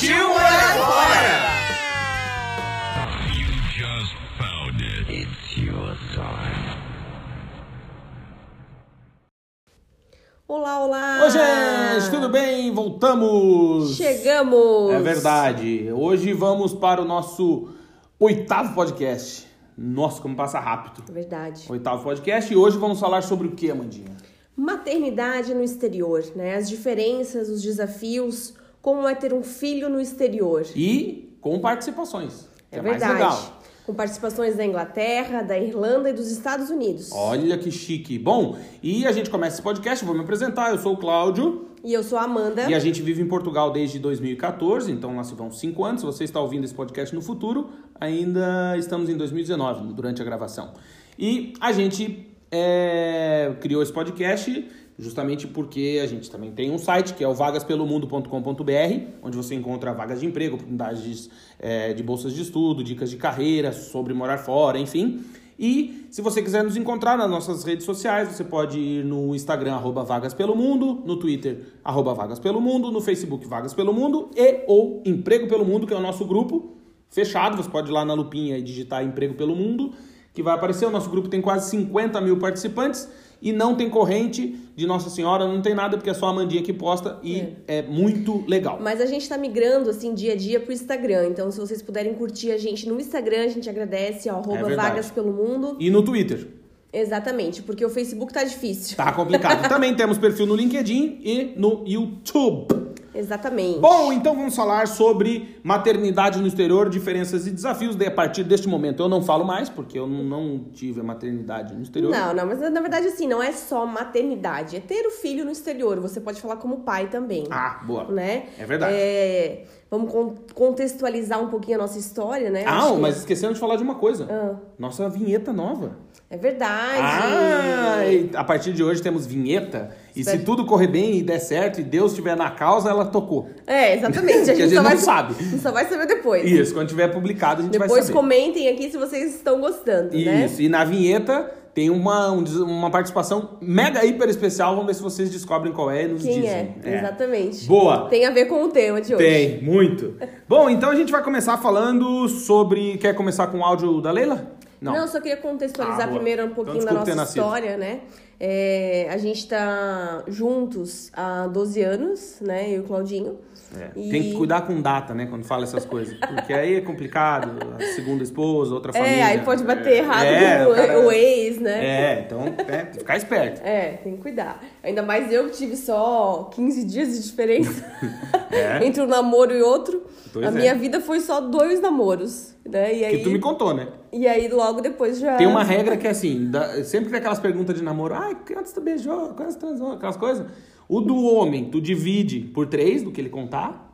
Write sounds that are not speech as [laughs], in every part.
Partiu morar fora! Olá, olá! Oi, gente, tudo bem? Voltamos! Chegamos! É verdade. Hoje vamos para o nosso oitavo podcast. Nossa, como passa rápido. É verdade. Oitavo podcast e hoje vamos falar sobre o que, Amandinha? Maternidade no exterior, né? As diferenças, os desafios, como é ter um filho no exterior. E com participações. É mais verdade. legal. Com participações da Inglaterra, da Irlanda e dos Estados Unidos. Olha que chique. Bom, e a gente começa esse podcast, vou me apresentar. Eu sou o Cláudio E eu sou a Amanda. e a gente vive em Portugal desde 2014, então lá se vão cinco anos. Se você está ouvindo esse podcast no futuro, ainda estamos em 2019, durante a gravação. E a gente é, criou esse podcast justamente porque a gente também tem um site que é o vagaspelomundo.com.br, onde você encontra vagas de emprego, oportunidades é, de bolsas de estudo, dicas de carreira, sobre morar fora, enfim. E se você quiser nos encontrar nas nossas redes sociais, você pode ir no Instagram, arroba Vagas Pelo Mundo, no Twitter, arroba Vagas Pelo Mundo, no Facebook Vagas Pelo Mundo e ou Emprego Pelo Mundo, que é o nosso grupo fechado. Você pode ir lá na lupinha e digitar Emprego Pelo Mundo, que vai aparecer. O nosso grupo tem quase 50 mil participantes e não tem corrente de Nossa Senhora, não tem nada, porque é só a Amandinha que posta e é, muito legal. Mas a gente tá migrando, assim, dia a dia pro Instagram. Então, se vocês puderem curtir a gente no Instagram, a gente agradece, ó, arroba É. Vagas pelo Mundo. E no Twitter. Exatamente, porque o Facebook tá difícil. Tá complicado. [laughs] Também temos perfil no LinkedIn e no YouTube. Exatamente. Bom, então vamos falar sobre maternidade no exterior, diferenças e desafios. Daí, a partir deste momento eu não falo mais, porque eu não- tive a maternidade no exterior. Não, não, mas na verdade, assim, não é só maternidade, é ter o filho no exterior. Você pode falar como pai também. Ah, boa. Né? É verdade. É, Vamos con- contextualizar um pouquinho a nossa história, né? Ah, Acho que- mas esquecemos de falar de uma coisa. Ah. Nossa vinheta nova. É verdade. Ah, a partir de hoje temos vinheta. E se tudo correr bem e der certo e Deus estiver na causa, ela tocou. É, exatamente. A [laughs] gente só não vai, sabe. A [laughs] gente só vai saber depois. Isso, quando tiver publicado a gente vai Depois saber. comentem aqui se vocês estão gostando, né? Isso, e na vinheta tem uma, um uma participação mega hiper especial. Vamos ver se vocês descobrem qual é e nos Quem dizem. é? Exatamente. Boa. Tem a ver com o tema de hoje. Tem, muito. [laughs] Bom, então a gente vai começar falando sobre. Quer começar com o áudio da Leila? Não, só queria contextualizar Ah, primeiro um Então, pouquinho da desculpa ter nossa história, né? É, a gente tá juntos há 12 anos, né? Eu e o Claudinho. É, E- Tem que cuidar com data, né? Quando fala essas coisas. Porque aí é complicado. A segunda esposa, outra família. É, aí pode bater errado É, com o cara- o ex, né? É, então é, tem que ficar esperto. É, tem que cuidar. Ainda mais eu que tive só 15 dias de diferença [laughs] É. [laughs] entre um namoro e outro. Pois a é. minha vida foi só dois namoros, né? E aí, Que tu me contou, né? e aí logo depois já... Tem uma regra que é assim, sempre que tem aquelas perguntas de namoro, ai, quantos tu beijou, quantos transou, aquelas coisas. O do homem, tu divide por três do que ele contar.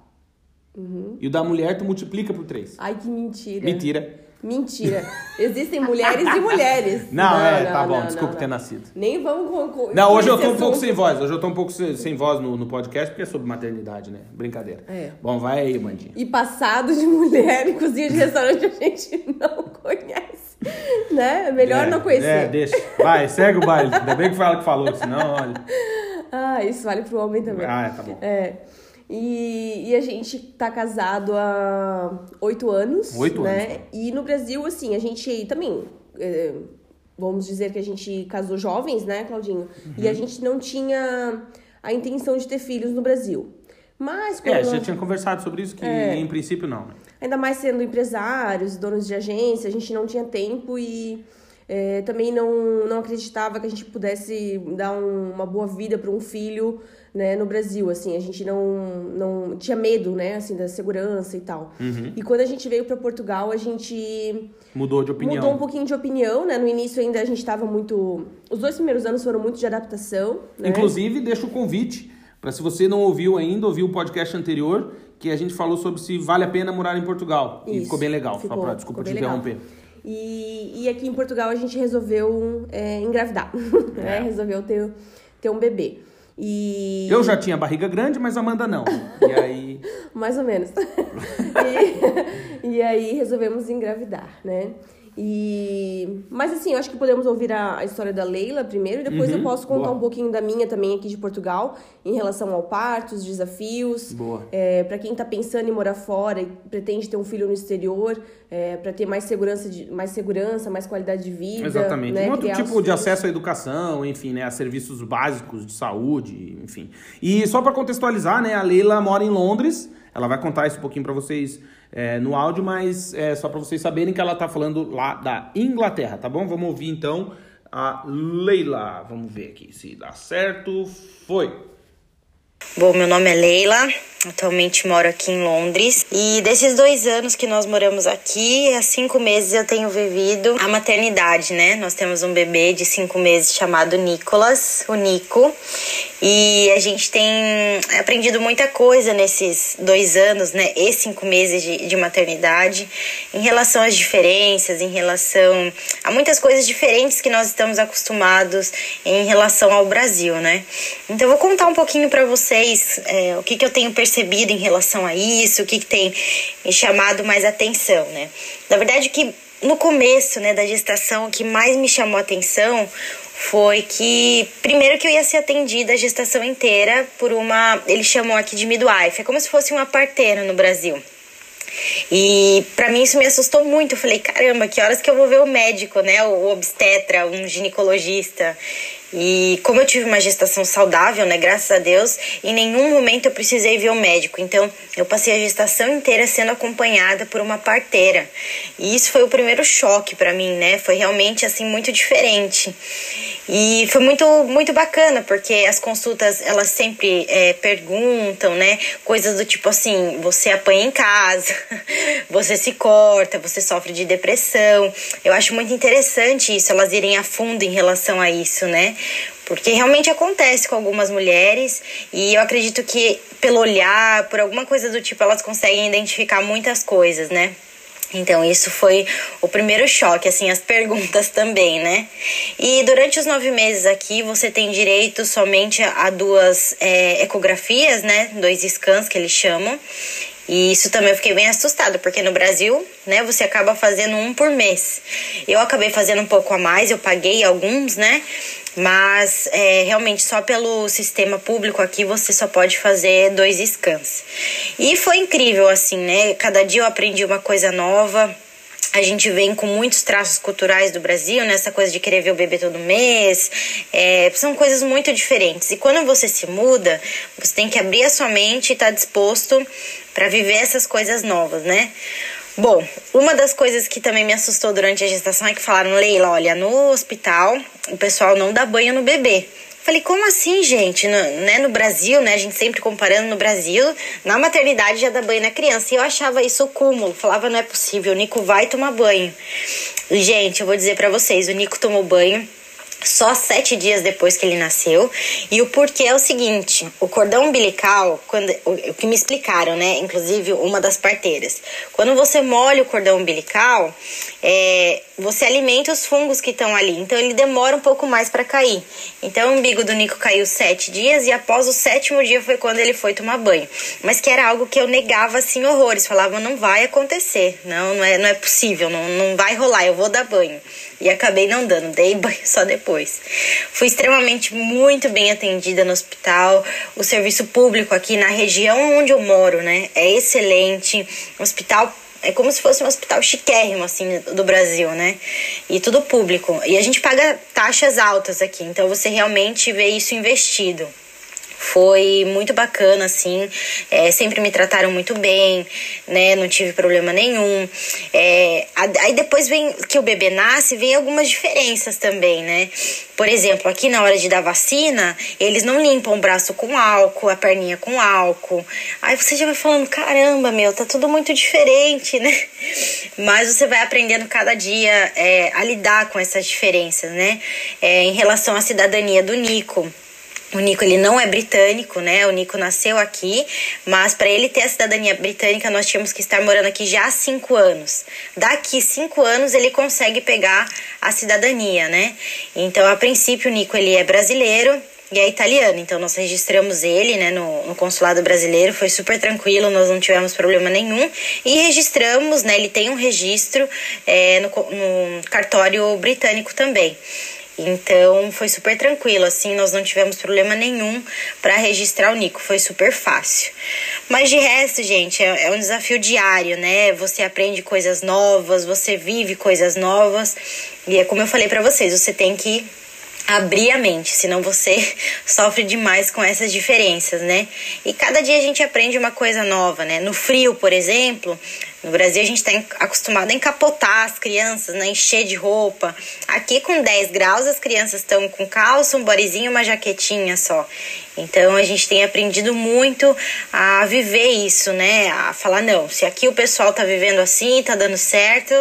E o da mulher, tu multiplica por três. Ai, que mentira. Mentira. Mentira. Existem mulheres e mulheres. [laughs] Não, é, tá bom, não, desculpa não, ter não. nascido. Nem vamos... Com, Não, hoje eu tô um pouco assunto. sem voz. Hoje eu tô um pouco sem, sem voz no, no podcast, porque é sobre maternidade, né? Brincadeira. É. Bom, vai aí, Mandinha. E passado de mulher em [laughs] cozinha de restaurante a gente não conhece. Né? É melhor É, não conhecer. É, deixa. Vai, segue o baile. Ainda bem que foi ela que falou, senão, olha. [laughs] Ah, isso vale pro homem também. Ah, tá bom. É. E, e a gente tá casado há oito anos. Oito né? anos. E no Brasil, assim, a gente também. é, vamos dizer que a gente casou jovens, né, Claudinho? E a Uhum. gente não tinha a intenção de ter filhos no Brasil. Mas, É, já tinha conversado sobre isso, que É. em princípio não, né? ainda mais sendo empresários, donos de agência, a gente não tinha tempo e é, também não, não acreditava que a gente pudesse dar um- uma boa vida para um filho né, no Brasil, assim, a gente não, não tinha medo, né, assim, da segurança e tal. Uhum. E quando a gente veio para Portugal, a gente Mudou de opinião. mudou um pouquinho de opinião, né, no início ainda a gente estava muito, os dois primeiros anos foram muito de adaptação, né? Inclusive, deixa o convite Para se você não ouviu ainda, ouviu o podcast anterior, que a gente falou sobre se vale a pena morar em Portugal. Isso. E ficou bem legal. Ficou, pra, desculpa te interromper. E, e aqui em Portugal a gente resolveu é, engravidar, [laughs] né? É. Resolveu ter, ter um bebê. E... Eu já tinha barriga grande, mas Amanda não. E aí. [laughs] Mais ou menos. [laughs] e, e aí resolvemos engravidar, né? E... Mas assim, eu acho que podemos ouvir a, a história da Leila primeiro e depois uhum, eu posso contar boa. um pouquinho da minha também aqui de Portugal, em relação ao parto, os desafios. Boa. É, para quem tá pensando em morar fora e pretende ter um filho no exterior, é, para ter mais segurança, de, mais segurança, mais qualidade de vida. Exatamente. Né? Um outro Criar tipo de acesso à educação, enfim, né? A serviços básicos de saúde, enfim. E só para contextualizar, né? A Leila mora em Londres. Ela vai contar isso um pouquinho para vocês é, no áudio, mas é só para vocês saberem que ela está falando lá da Inglaterra, tá bom? Vamos ouvir então a Leila. Vamos ver aqui se dá certo. Foi. Bom, meu nome é Leila, atualmente moro aqui em Londres. E desses dois anos que nós moramos aqui, há cinco meses eu tenho vivido a maternidade, né? Nós temos um bebê de cinco meses chamado Nicolas, o Nico. E a gente tem aprendido muita coisa nesses dois anos, né? E cinco meses de, de maternidade, em relação às diferenças, em relação a muitas coisas diferentes que nós estamos acostumados em relação ao Brasil, né? Então, eu vou contar um pouquinho para vocês é, o que, que eu tenho percebido em relação a isso, o que, que tem chamado mais atenção, né? Na verdade, que no começo né, da gestação, o que mais me chamou atenção foi que primeiro que eu ia ser atendida a gestação inteira por uma, eles chamam aqui de midwife, é como se fosse uma parteira no Brasil. E para mim isso me assustou muito. Eu falei, caramba, que horas que eu vou ver o médico, né? O obstetra, um ginecologista. E como eu tive uma gestação saudável, né, graças a Deus, em nenhum momento eu precisei ver o médico. Então, eu passei a gestação inteira sendo acompanhada por uma parteira. E isso foi o primeiro choque para mim, né? Foi realmente assim muito diferente. E foi muito muito bacana, porque as consultas, elas sempre é, perguntam, né, coisas do tipo assim, você apanha em casa, [laughs] você se corta, você sofre de depressão. Eu acho muito interessante isso, elas irem a fundo em relação a isso, né? Porque realmente acontece com algumas mulheres e eu acredito que pelo olhar, por alguma coisa do tipo, elas conseguem identificar muitas coisas, né? Então, isso foi o primeiro choque, assim, as [laughs] perguntas também, né? E durante os nove meses aqui, você tem direito somente a duas é, ecografias, né? Dois scans que eles chamam. E isso também eu fiquei bem assustada, porque no Brasil, né, você acaba fazendo um por mês. Eu acabei fazendo um pouco a mais, eu paguei alguns, né? Mas é, realmente só pelo sistema público aqui você só pode fazer dois scans. E foi incrível, assim, né? Cada dia eu aprendi uma coisa nova a gente vem com muitos traços culturais do Brasil, nessa né? coisa de querer ver o bebê todo mês. É, são coisas muito diferentes. E quando você se muda, você tem que abrir a sua mente e estar tá disposto para viver essas coisas novas, né? Bom, uma das coisas que também me assustou durante a gestação é que falaram, Leila, olha, no hospital o pessoal não dá banho no bebê. Falei, como assim, gente? No, né, no Brasil, né? A gente sempre comparando no Brasil, na maternidade já dá banho na criança. E eu achava isso o cúmulo. Falava, não é possível, o Nico vai tomar banho. Gente, eu vou dizer para vocês, o Nico tomou banho só sete dias depois que ele nasceu. E o porquê é o seguinte: o cordão umbilical, quando, o, que me explicaram, né? Inclusive uma das parteiras. Quando você molha o cordão umbilical, é, você alimenta os fungos que estão ali. Então ele demora um pouco mais para cair. Então o umbigo do Nico caiu sete dias e após o sétimo dia foi quando ele foi tomar banho. Mas que era algo que eu negava assim horrores. Falava, não vai acontecer. Não, não é, não é possível, não, não vai rolar, eu vou dar banho. E acabei não dando, dei banho [laughs] só depois. Fui extremamente muito bem atendida no hospital. O serviço público aqui na região onde eu moro, né, é excelente. hospital é como se fosse um hospital chiquérrimo, assim, do Brasil, né? E tudo público. E a gente paga taxas altas aqui, então você realmente vê isso investido. Foi muito bacana, assim. É, sempre me trataram muito bem, né? Não tive problema nenhum. É, aí depois vem que o bebê nasce, vem algumas diferenças também, né? Por exemplo, aqui na hora de dar vacina, eles não limpam o braço com álcool, a perninha com álcool. Aí você já vai falando, caramba, meu, tá tudo muito diferente, [laughs] né? Mas você vai aprendendo cada dia é, a lidar com essas diferenças, né? É, em relação à cidadania do Nico O Nico ele não é britânico, né? O Nico nasceu aqui, mas para ele ter a cidadania britânica nós tínhamos que estar morando aqui já há cinco anos. Daqui cinco anos ele consegue pegar a cidadania, né? Então a princípio o Nico ele é brasileiro, e é italiano. Então nós registramos ele né, no, no, consulado brasileiro, foi super tranquilo, nós não tivemos problema nenhum. E registramos, né, ele tem um registro é, no, no cartório britânico também. Então foi super tranquilo, assim, nós não tivemos problema nenhum para registrar o Nico, foi super fácil. Mas de resto, gente, é, é, um desafio diário, né? Você aprende coisas novas, você vive coisas novas. E é como eu falei para vocês, você tem que abrir a mente, senão você [laughs] sofre demais com essas diferenças, né? E cada dia a gente aprende uma coisa nova, né? No frio, por exemplo, no Brasil a gente está acostumado a encapotar as crianças, né? Encher de roupa. Aqui com 10 graus as crianças estão com calça, um borezinho, uma jaquetinha só. Então a gente tem aprendido muito a viver isso, né? A falar não, se aqui o pessoal tá vivendo assim, tá dando certo,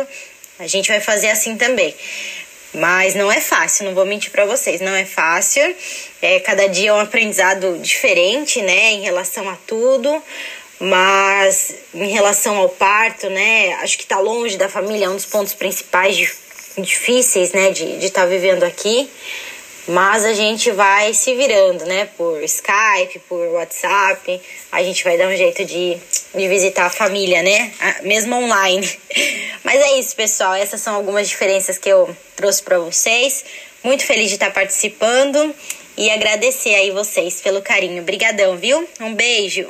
a gente vai fazer assim também. Mas não é fácil, não vou mentir para vocês, não é fácil. É, cada dia é um aprendizado diferente, né, em relação a tudo. Mas em relação ao parto, né, acho que tá longe da família é um dos pontos principais difíceis, né, de estar de tá vivendo aqui. Mas a gente vai se virando, né? Por Skype, por WhatsApp. A gente vai dar um jeito de, de visitar a família, né? Mesmo online. [laughs] Mas é isso, pessoal. Essas são algumas diferenças que eu trouxe para vocês. Muito feliz de estar participando e agradecer aí vocês pelo carinho. Obrigadão, viu? Um beijo.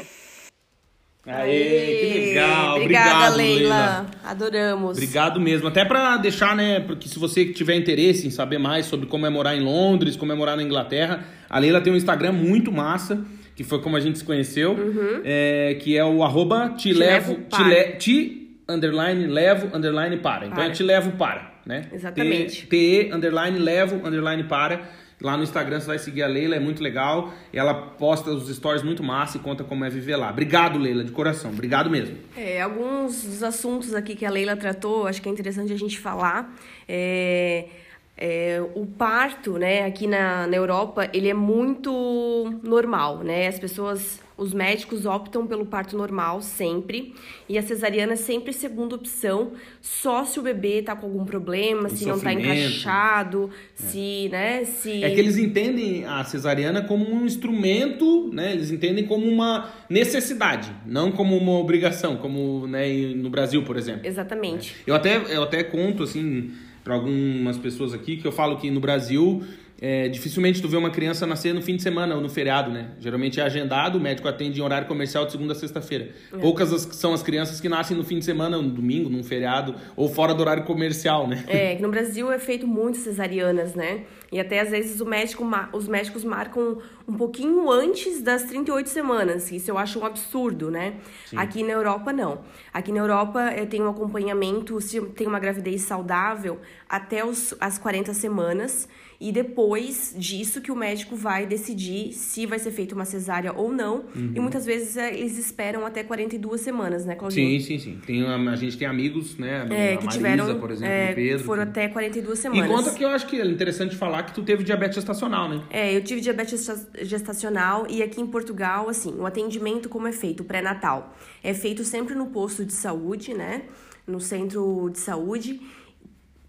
Aê, que legal. Obrigada, Obrigado, Leila. Leila. Adoramos. Obrigado mesmo. Até para deixar, né, porque se você tiver interesse em saber mais sobre como é morar em Londres, como é morar na Inglaterra, a Leila tem um Instagram muito massa, que foi como a gente se conheceu, Uhum. é, que é o arroba te, levo, levo te, le, te underline levo underline para. Então Para. é te levo para, né? Exatamente. T, underline levo underline para. Lá no Instagram você vai seguir a Leila, é muito legal. Ela posta os stories muito massa e conta como é viver lá. Obrigado, Leila, de coração. Obrigado mesmo. É, alguns dos assuntos aqui que a Leila tratou, acho que é interessante a gente falar. É, é, o parto, né, aqui na, na Europa, ele é muito normal, né? As pessoas, os médicos optam pelo parto normal sempre, e a cesariana é sempre segunda opção, só se o bebê tá com algum problema, Com se não tá encaixado, se, né, se... É que eles entendem a cesariana como um instrumento, né? Eles entendem como uma necessidade, não como uma obrigação, como né, no Brasil, por exemplo. Exatamente. Eu até, eu até conto, assim, para algumas pessoas aqui, que eu falo que no Brasil, é, dificilmente tu vê uma criança nascer no fim de semana ou no feriado, né? Geralmente é agendado, o médico atende em horário comercial de segunda a sexta-feira. Poucas as- são as crianças que nascem no fim de semana, no domingo, num feriado, ou fora do horário comercial, né? É, [laughs] que no Brasil é feito muito cesarianas, né? E até às vezes o médico, os médicos marcam um pouquinho antes das 38 semanas. Isso eu acho um absurdo, né? Aqui na Europa, não. Aqui na Europa eu tenho um acompanhamento, se tem uma gravidez saudável, até os, as 40 semanas. E depois disso que o médico vai decidir se vai ser feita uma cesárea ou não. Uhum. E muitas vezes é, eles esperam até 42 semanas, né, Claudinho? Sim, sim, sim. Tem, uma- a gente tem amigos, né? A, É, a que Marisa, tiveram, por exemplo, é, Pedro. foram até 42 E semanas. conta que eu acho que é interessante falar que tu teve diabetes gestacional, né? É, eu tive diabetes gesta- gestacional e aqui em Portugal, assim, o atendimento como é feito, pré-natal, é feito sempre no posto de saúde, né? No centro de saúde,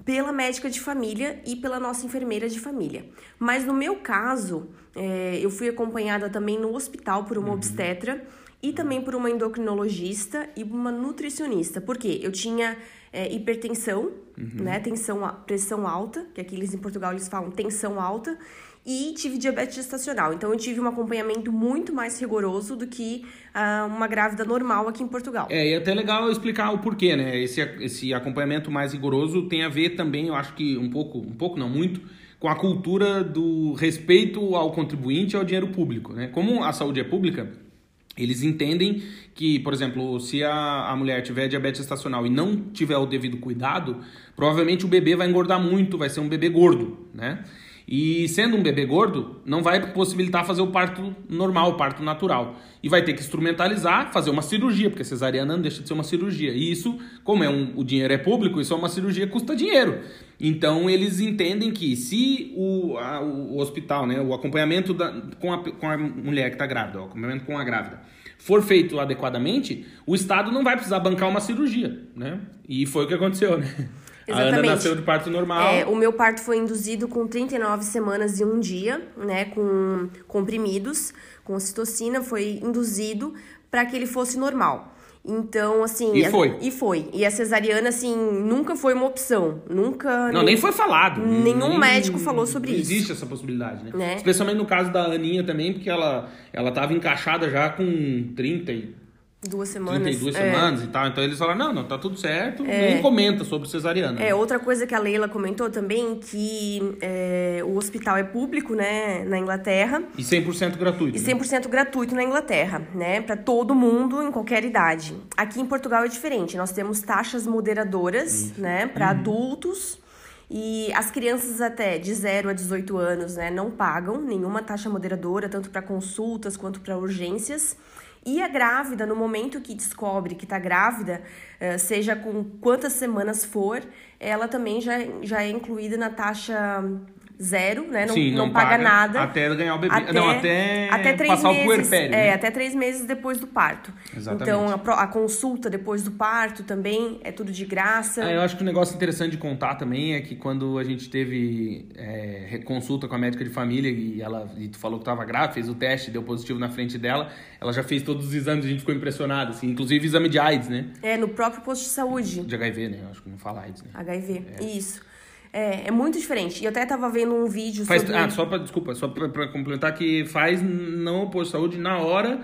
pela médica de família e pela nossa enfermeira de família. Mas no meu caso, é, eu fui acompanhada também no hospital por uma obstetra e também por uma endocrinologista e uma nutricionista. Por quê? Eu tinha é, hipertensão, né? Tensão, pressão alta, que aqui eles em Portugal eles falam tensão alta, e tive diabetes gestacional. Então eu tive um acompanhamento muito mais rigoroso do que ah, uma grávida normal aqui em Portugal. É, e é até legal explicar o porquê, né? Esse, esse acompanhamento mais rigoroso tem a ver também, eu acho que um pouco, um pouco não muito, com a cultura do respeito ao contribuinte e ao dinheiro público, né? Como a saúde é pública, eles entendem que, por exemplo, se a, a mulher tiver diabetes gestacional e não tiver o devido cuidado, provavelmente o bebê vai engordar muito, vai ser um bebê gordo, né? E sendo um bebê gordo, não vai possibilitar fazer o parto normal, o parto natural. E vai ter que instrumentalizar, fazer uma cirurgia, porque cesariana não deixa de ser uma cirurgia. E isso, como é um, o dinheiro é público, isso é uma cirurgia que custa dinheiro. Então eles entendem que se o, a, o hospital, né, o acompanhamento da, com, a, com a mulher que está grávida, o acompanhamento com a grávida, for feito adequadamente, o Estado não vai precisar bancar uma cirurgia, né? E foi o que aconteceu, né? Exatamente. A Ana nasceu de parto normal. É, o meu parto foi induzido com 39 semanas e um dia, né, com comprimidos, com ocitocina, foi induzido para que ele fosse normal. Então, assim. E foi. A, e foi. E a cesariana, assim, nunca foi uma opção. Nunca. Não, nem foi falado. Nenhum nem, médico falou sobre não isso. Existe essa possibilidade, né? Né? Especialmente no caso da Aninha também, porque ela, ela tava encaixada já com 30 e Duas semanas. 32 é. semanas e tal. Então eles falaram, não, não, tá tudo certo. Nem comenta sobre cesariana. É, outra coisa que a Leila comentou também, que é, o hospital é público, né, na Inglaterra. E 100% gratuito. E né? 100% gratuito na Inglaterra, né? Para todo mundo, em qualquer idade. Aqui em Portugal é diferente. Nós temos taxas moderadoras, né? Para adultos. E as crianças até de 0 a 18 anos, né? Não pagam nenhuma taxa moderadora, tanto para consultas quanto para urgências. E a grávida, no momento que descobre que está grávida, eh, seja com quantas semanas for, ela também já, já é incluída na taxa zero, né? Não, Sim, não, paga, nada. Até ganhar o bebê. não, até, três passar meses, o puerpério. É, né? até três meses depois do parto. Exatamente. Então, a, a consulta depois do parto também é tudo de graça. Ah, eu acho que um negócio interessante de contar também é que quando a gente teve é, consulta com a médica de família e ela e tu falou que estava grávida, fez o teste, deu positivo na frente dela, ela já fez todos os exames, a gente ficou impressionado, assim, inclusive exame de AIDS, né? É, no próprio posto de saúde. De HIV, né? Eu acho que não fala AIDS, né? HIV, isso. É, é muito diferente. E eu até tava vendo um vídeo Faz, sobre... ah, só pra, desculpa, só pra, pra complementar que faz não posto de saúde na hora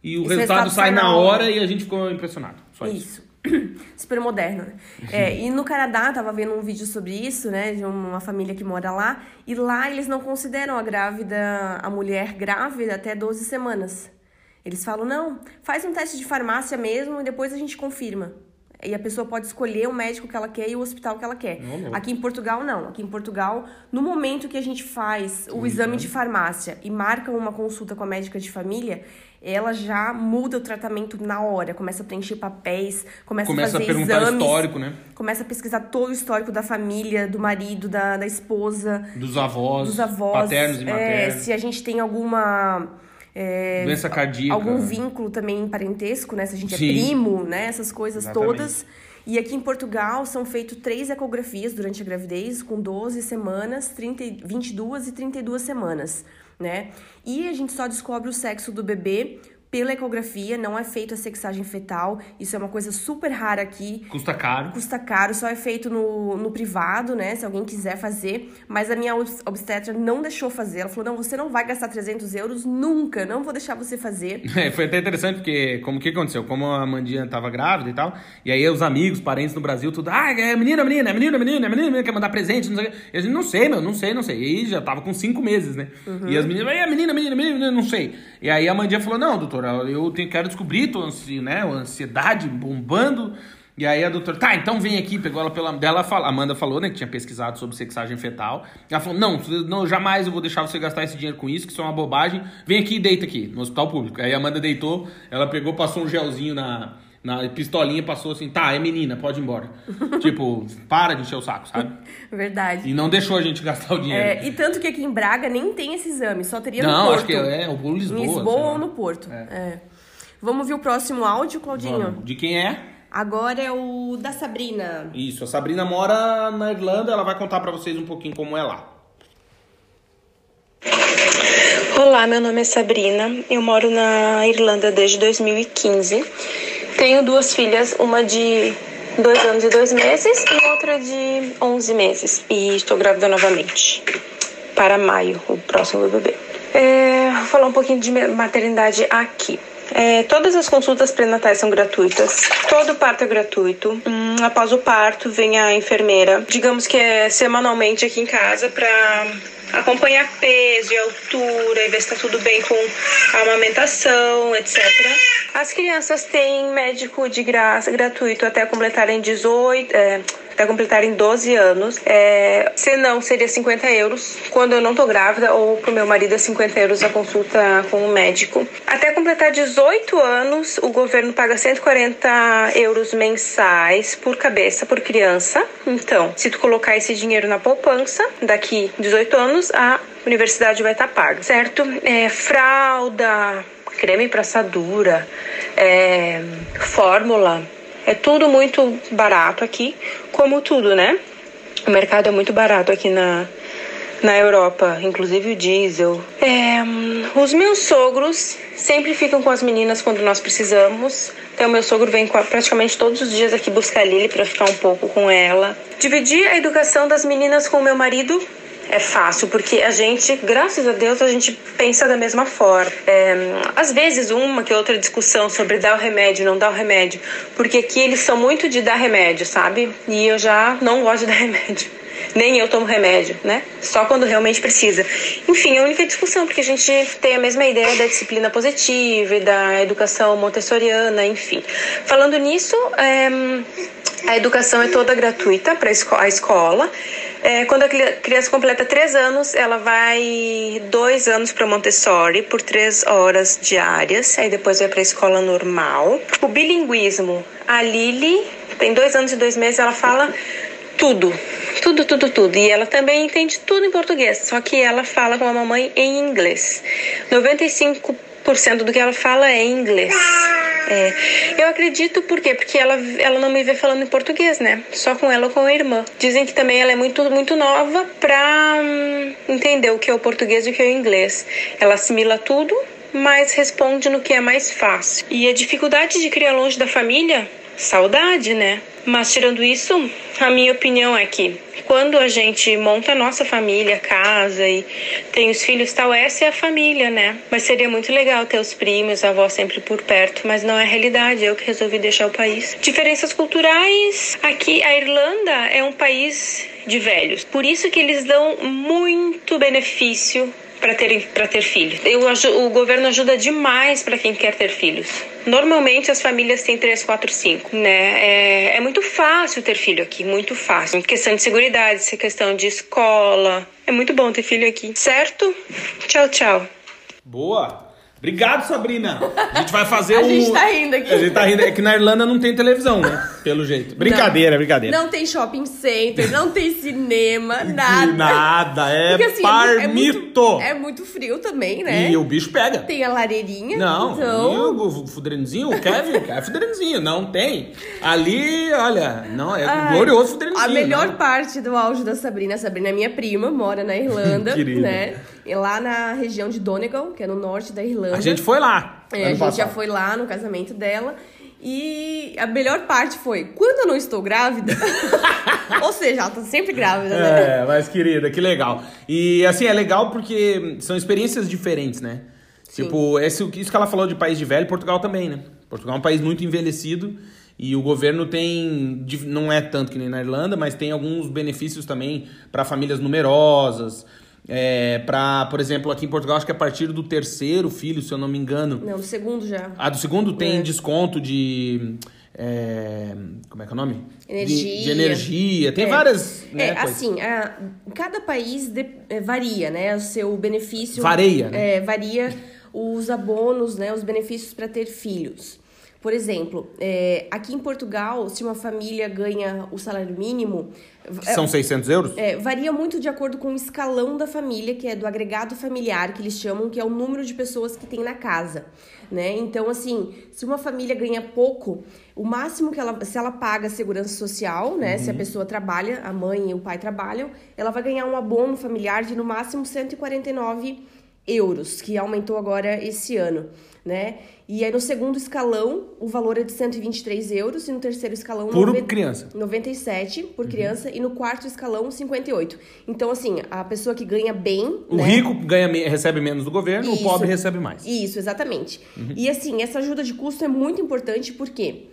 e o resultado resultado sai na hora hora. e a gente ficou impressionado. Só isso. Isso. [coughs] Super moderno, né? É, e no Canadá, tava vendo um vídeo sobre isso, né? De uma família que mora lá. E lá eles não consideram a grávida, a mulher grávida até 12 semanas. Eles falam, não, faz um teste de farmácia mesmo e depois a gente confirma. E a pessoa pode escolher o médico que ela quer e o hospital que ela quer. Louco. Aqui em Portugal, não. Aqui em Portugal, no momento que a gente faz o exame de farmácia e marca uma consulta com a médica de família, ela já muda o tratamento na hora. Começa a preencher papéis, começa, Começa a a fazer perguntar exames. histórico, né? Começa a pesquisar todo o histórico da família, do marido, da, da esposa, Dos avós, dos avós. paternos e É, maternos. se a gente tem alguma... é, Doença cardíaca. algum vínculo também parentesco, né? Se a gente Sim. é primo, né? Essas coisas Exatamente. todas. E aqui em Portugal são feitas três ecografias durante a gravidez, com 12 semanas, 30, e- 22 e 32 semanas, né? E a gente só descobre o sexo do bebê pela ecografia, não é feito a sexagem fetal. Isso é uma coisa super rara aqui. Custa caro. Custa caro, só é feito no, no privado, né? Se alguém quiser fazer. Mas a minha obs- obstetra não deixou fazer. Ela falou: não, você não vai gastar 300 euros nunca, não vou deixar você fazer. [laughs] É, foi até interessante porque, como que aconteceu? Como a Mandinha tava grávida e tal, e aí os amigos, parentes no Brasil, tudo, ah, é menina, menina, é menina, menina, é menina, menina, quer mandar presente, não sei o quê. E a gente, não sei, meu, não sei, não sei. E aí já tava com cinco meses, né? E as meninas, é menina, menina, menina, menina, não sei. E aí a Mandinha falou, não, doutora, eu tenho, quero descobrir, tô ansi, né, ansiedade bombando. E aí a doutora, tá, então vem aqui, pegou ela pela. Dela, fala- Amanda falou, né, que tinha pesquisado sobre sexagem fetal. Ela falou: não, não, jamais eu vou deixar você gastar esse dinheiro com isso, que isso é uma bobagem. Vem aqui e deita aqui, no hospital público. Aí a Amanda deitou, ela pegou, passou um gelzinho na, na pistolinha, passou assim, tá, é menina, pode ir embora. [laughs] tipo, para de encher o saco, sabe? Verdade. E não deixou a gente gastar o dinheiro. É, e tanto que aqui em Braga nem tem esse exame, só teria no não, Porto. acho que é, o Lisboa. Em Lisboa ou no Porto. É. Vamos ver o próximo áudio, Claudinho? Vamos. De quem é? Agora é o da Sabrina. Isso, a Sabrina mora na Irlanda, ela vai contar pra vocês um pouquinho como é lá. Olá, meu nome é Sabrina, eu moro na Irlanda desde 2015. Tenho duas filhas, uma de dois anos e dois meses e outra de 11 meses. E estou grávida novamente, para maio, o próximo bebê. É, vou falar um pouquinho de maternidade aqui. É, todas as consultas pré-natais são gratuitas, todo parto é gratuito. Hum, após o parto, vem a enfermeira, digamos que é semanalmente aqui em casa, para acompanhar peso e altura e ver se está tudo bem com a amamentação, etc. As crianças têm médico de graça gratuito até completarem 18, é, até completarem 12 anos. É, se não, seria 50 euros quando eu não tô grávida, ou pro meu marido é 50 euros a consulta com o médico. Até completar 18 anos, o governo paga 140 euros mensais por cabeça, por criança. Então, se tu colocar esse dinheiro na poupança, daqui 18 anos, a universidade vai estar tá paga, certo? É, fralda, creme para assadura, é, fórmula, é tudo muito barato aqui, como tudo, né? O mercado é muito barato aqui na, na Europa, inclusive o diesel. É, os meus sogros sempre ficam com as meninas quando nós precisamos. Então, meu sogro vem praticamente todos os dias aqui buscar a Lili para ficar um pouco com ela. Dividir a educação das meninas com o meu marido é fácil, porque a gente, graças a Deus, a gente pensa da mesma forma. É, às vezes, uma que outra discussão sobre dar o remédio, não dar o remédio, porque aqui eles são muito de dar remédio, sabe? E eu já não gosto de dar [laughs] remédio. Nem eu tomo remédio, né? Só quando realmente precisa. Enfim, é a única discussão, porque a gente tem a mesma ideia da disciplina positiva e da educação montessoriana, enfim. Falando nisso, é, a educação é toda gratuita para a escola. É, quando a criança completa três anos, ela vai dois anos para Montessori por três horas diárias, aí depois vai para a escola normal. O bilinguismo, a Lili tem dois anos e dois meses, ela fala tudo, tudo, tudo, tudo. E ela também entende tudo em português, só que ela fala com a mamãe em inglês. 95% do que ela fala é inglês. É. Eu acredito por quê? Porque ela, ela não me vê falando em português, né? Só com ela ou com a irmã. Dizem que também ela é muito, muito nova pra hum, entender o que é o português e o que é o inglês. Ela assimila tudo, mas responde no que é mais fácil. E a dificuldade de criar longe da família saudade, né? Mas tirando isso, a minha opinião é que quando a gente monta a nossa família, casa e tem os filhos tal, essa é a família, né? Mas seria muito legal ter os primos, a avó sempre por perto, mas não é a realidade, eu que resolvi deixar o país. Diferenças culturais, aqui a Irlanda é um país de velhos. Por isso que eles dão muito benefício para ter, para ter filhos. Eu, o governo ajuda demais para quem quer ter filhos. Normalmente as famílias têm 3, 4, 5, né? É, é muito fácil ter filho aqui, muito fácil. Questão de segurança, questão de escola. É muito bom ter filho aqui, certo? Tchau, tchau. Boa! Obrigado, Sabrina. A gente vai fazer [laughs] a um. A gente tá rindo aqui. A gente tá rindo. É que na Irlanda não tem televisão, né? Pelo jeito. Brincadeira, não, brincadeira. Não tem shopping center, não tem cinema, [laughs] nada. Nada, é Porque, assim, parmito. É muito, é muito, frio também, né? E o bicho pega. Tem a lareirinha. Não, então... e o fuderenzinho, o Kevin, é fuderenzinho, não tem. Ali, olha, não, é Ai, glorioso fuderenzinho. A melhor não. parte do áudio da Sabrina, a Sabrina é minha prima, mora na Irlanda, [laughs] né? E lá na região de Donegal, que é no norte da Irlanda. A gente foi lá. É, a gente passado. já foi lá no casamento dela. E a melhor parte foi, quando eu não estou grávida, [laughs] ou seja, ela tá sempre grávida, né? É, mas querida, que legal. E assim, é legal porque são experiências diferentes, né? Sim. Tipo, esse, isso que ela falou de país de velho, Portugal também, né? Portugal é um país muito envelhecido e o governo tem, não é tanto que nem na Irlanda, mas tem alguns benefícios também para famílias numerosas, é, para, por exemplo, aqui em Portugal, acho que a partir do terceiro filho, se eu não me engano. Não, do segundo já. Ah, do segundo tem é. desconto de. É, como é que é o nome? Energia. De, de energia. Tem é. várias. Né, é, assim, a, cada país de, é, varia, né? O seu benefício. Varia. Né? É, varia os abonos, né? Os benefícios para ter filhos. Por exemplo, é, aqui em Portugal, se uma família ganha o salário mínimo. É, São 600 euros? É, varia muito de acordo com o escalão da família, que é do agregado familiar, que eles chamam, que é o número de pessoas que tem na casa. Né? Então, assim, se uma família ganha pouco, o máximo que ela. Se ela paga segurança social, né? Uhum. Se a uhum. pessoa trabalha, a mãe e o pai trabalham, ela vai ganhar um abono familiar de no máximo 149 euros, que aumentou agora esse ano né? E aí no segundo escalão o valor é de 123 euros e no terceiro escalão por 90, criança 97 por uhum. criança e no quarto escalão 58. Então assim a pessoa que ganha bem, o né? rico ganha recebe menos do governo, Isso. o pobre recebe mais. Isso exatamente. Uhum. E assim essa ajuda de custo é muito importante porque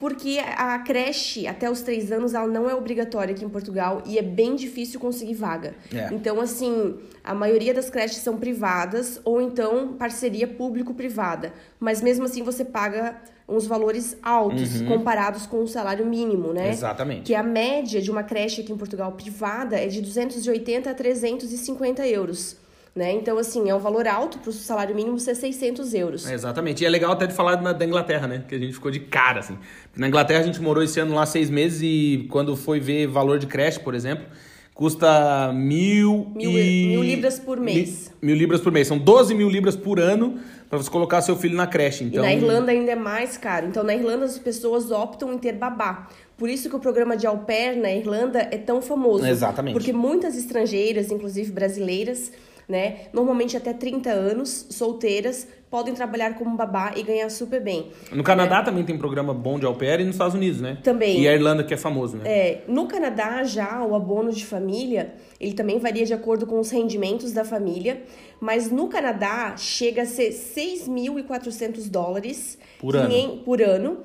Porque a creche, até os três anos, ela não é obrigatória aqui em Portugal e é bem difícil conseguir vaga. É. Então, assim, a maioria das creches são privadas ou então parceria público-privada. Mas mesmo assim você paga uns valores altos comparados com o salário mínimo, né? Exatamente. Que a média de uma creche aqui em Portugal privada é de 280 a 350 euros. Né? Então, assim, é um valor alto para o salário mínimo ser 600 euros. É, exatamente. E é legal até de falar da, da Inglaterra, né? Que a gente ficou de cara, assim. Na Inglaterra a gente morou esse ano lá seis meses e quando foi ver valor de creche, por exemplo, custa mil, Mil- e... mil libras por mês. Mil, mil libras por mês. São 12 mil libras por ano para você colocar seu filho na creche. Então, E na Irlanda ainda é mais caro. Então, na Irlanda, as pessoas optam em ter babá. Por isso que o programa de au pair na Irlanda é tão famoso. Exatamente. Porque muitas estrangeiras, inclusive brasileiras, né, normalmente até 30 anos, solteiras, podem trabalhar como babá e ganhar super bem. No Canadá também tem programa bom de au pair e nos Estados Unidos, né? Também. E a Irlanda que é famoso, né? É, no Canadá, já o abono de família, ele também varia de acordo com os rendimentos da família, mas no Canadá chega a ser 6.400 dólares Por ano. quinhen- por ano,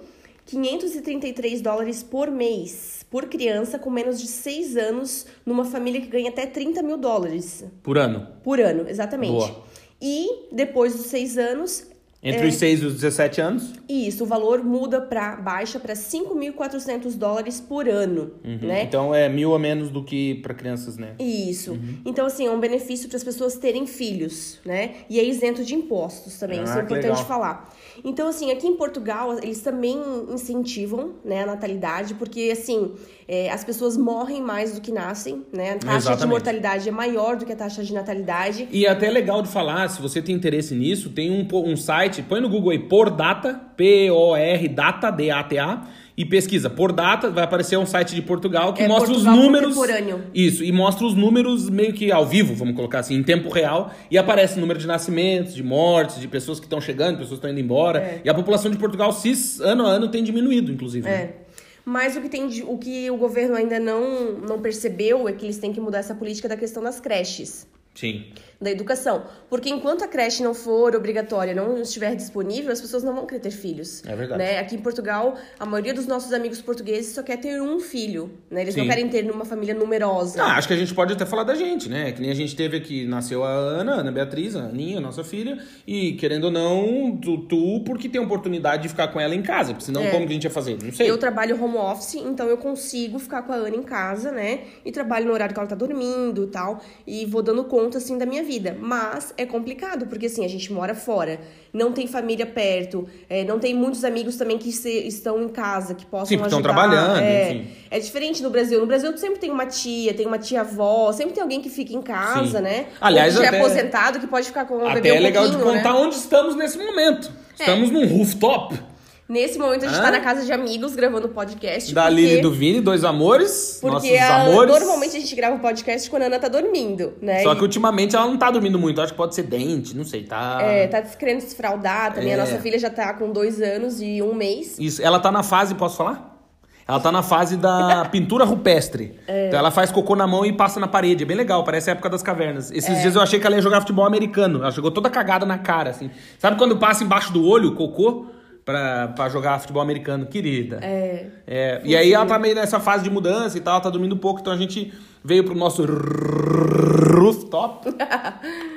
533 dólares por mês, por criança com menos de 6 anos, numa família que ganha até 30 mil dólares Por ano. por ano, exatamente. Boa. E depois dos 6 anos, Entre os 6 e os 17 anos. isso, o valor muda para baixa para 5.400 dólares por ano, né? Então é mil a menos do que para crianças, né? Isso. Então, assim, é um benefício para as pessoas terem filhos, né? E é isento de impostos também, isso Ah, é que importante legal. falar. Então, assim, aqui em Portugal, eles também incentivam né, a natalidade, porque, assim, é, as pessoas morrem mais do que nascem, né? A taxa de Exatamente. mortalidade é maior do que a taxa de natalidade. E é até legal de falar, se você tem interesse nisso, tem um, um site, põe no Google aí, Por Data, P-O-R Data, D-A-T-A, e pesquisa Por Data, vai aparecer um site de Portugal que É, mostra Portugal os números. contemporâneo. Isso, e mostra os números meio que ao vivo, vamos colocar assim, em tempo real, e aparece o número de nascimentos, de mortes, de pessoas que estão chegando, pessoas que estão indo embora. É. E a população de Portugal, se, ano a ano, tem diminuído, inclusive. né? Mas o que, tem o que o governo ainda não, não percebeu é que eles têm que mudar essa política da questão das creches. Sim. da educação. Porque enquanto a creche não for obrigatória, não estiver disponível, as pessoas não vão querer ter filhos. É verdade. Né? Aqui em Portugal, a maioria dos nossos amigos portugueses só quer ter um filho. Né? Eles não Sim. querem ter numa família numerosa. Ah, acho que a gente pode até falar da gente, né? Que nem a gente teve aqui, nasceu a Ana, a Ana Beatriz, a Aninha, nossa filha, e querendo ou não, tu, tu porque tem a oportunidade de ficar com ela em casa, porque senão É. como que a gente ia fazer? Não sei. Eu trabalho home office, então eu consigo ficar com a Ana em casa, né? E trabalho no horário que ela tá dormindo e tal. E vou dando conta, assim, da minha vida. Mas é complicado, porque, assim, a gente mora fora. Não tem família perto. é, não tem muitos amigos também que se- estão em casa, que possam Sim, porque estão ajudar. trabalhando, é, enfim. É diferente no Brasil. No Brasil, tu sempre tem uma tia, tem uma tia-avó. Sempre tem alguém que fica em casa, Sim. né? Aliás, Ou que já até- é aposentado, que pode ficar com o bebê Até um é legal de né? contar onde estamos nesse momento. Estamos num rooftop Nesse momento, a gente Hã? tá na casa de amigos gravando podcast. da porque... Lili e do Vini, dois amores, nossos Porque a- amores. normalmente a gente grava o podcast quando a Ana tá dormindo, né? Só E, que ultimamente ela não tá dormindo muito, acho que pode ser dente, não sei, tá... é, tá querendo se fraldar também. É. A nossa filha já tá com dois anos e um mês. Isso, ela tá na fase, posso falar? Ela tá na fase da [laughs] pintura rupestre. É. Então ela faz cocô na mão e passa na parede. É bem legal, parece a época das cavernas. Esses É. dias eu achei que ela ia jogar futebol americano. Ela chegou toda cagada na cara, assim. Sabe quando passa embaixo do olho o cocô pra, pra jogar futebol americano? Querida. É. É, e aí ela tá meio nessa fase de mudança e tal, ela tá dormindo pouco, então a gente veio pro nosso rooftop. [laughs]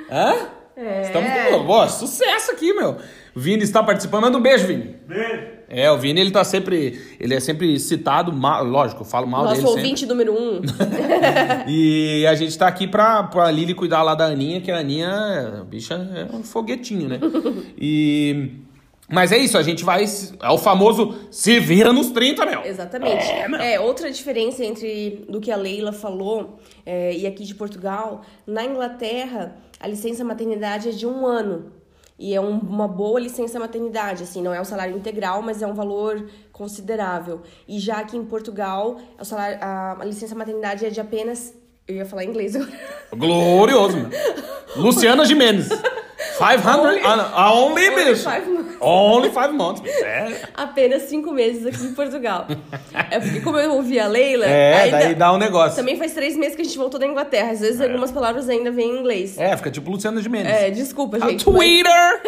Hã? É. Estamos com ó, sucesso aqui, meu. O Vini está participando. Manda um beijo, Vini. Beijo. É, o Vini, ele tá sempre. Ele é sempre citado, mal, lógico, eu falo mal Nosso dele sempre. ouvinte número um. [laughs] E a gente tá aqui pra, pra Lili cuidar lá da Aninha, que a Aninha, a bicha, é um foguetinho, né? [laughs] E. Mas é isso, a gente vai. É o famoso se vira nos 30, meu. Exatamente. É, meu. É, outra diferença entre do que a Leila falou é, e aqui de Portugal, na Inglaterra, a licença maternidade é de um ano. E é um- uma boa licença maternidade, assim, não é um salário integral, mas é um valor considerável. E já aqui em Portugal, o salário, a, a licença maternidade é de apenas. Eu ia falar inglês agora. Glorioso, meu. [laughs] Luciana Gimenez. 500. Only- ah, only, Only bicho. five months. Only five months. É, Apenas cinco meses aqui em Portugal. é porque, como eu ouvi a Leila. é ainda- daí dá um negócio. Também faz três meses que a gente voltou da Inglaterra. Às vezes algumas palavras ainda vêm em inglês. É, fica tipo Luciana Gimenez. É, desculpa, Ah, gente. Twitter,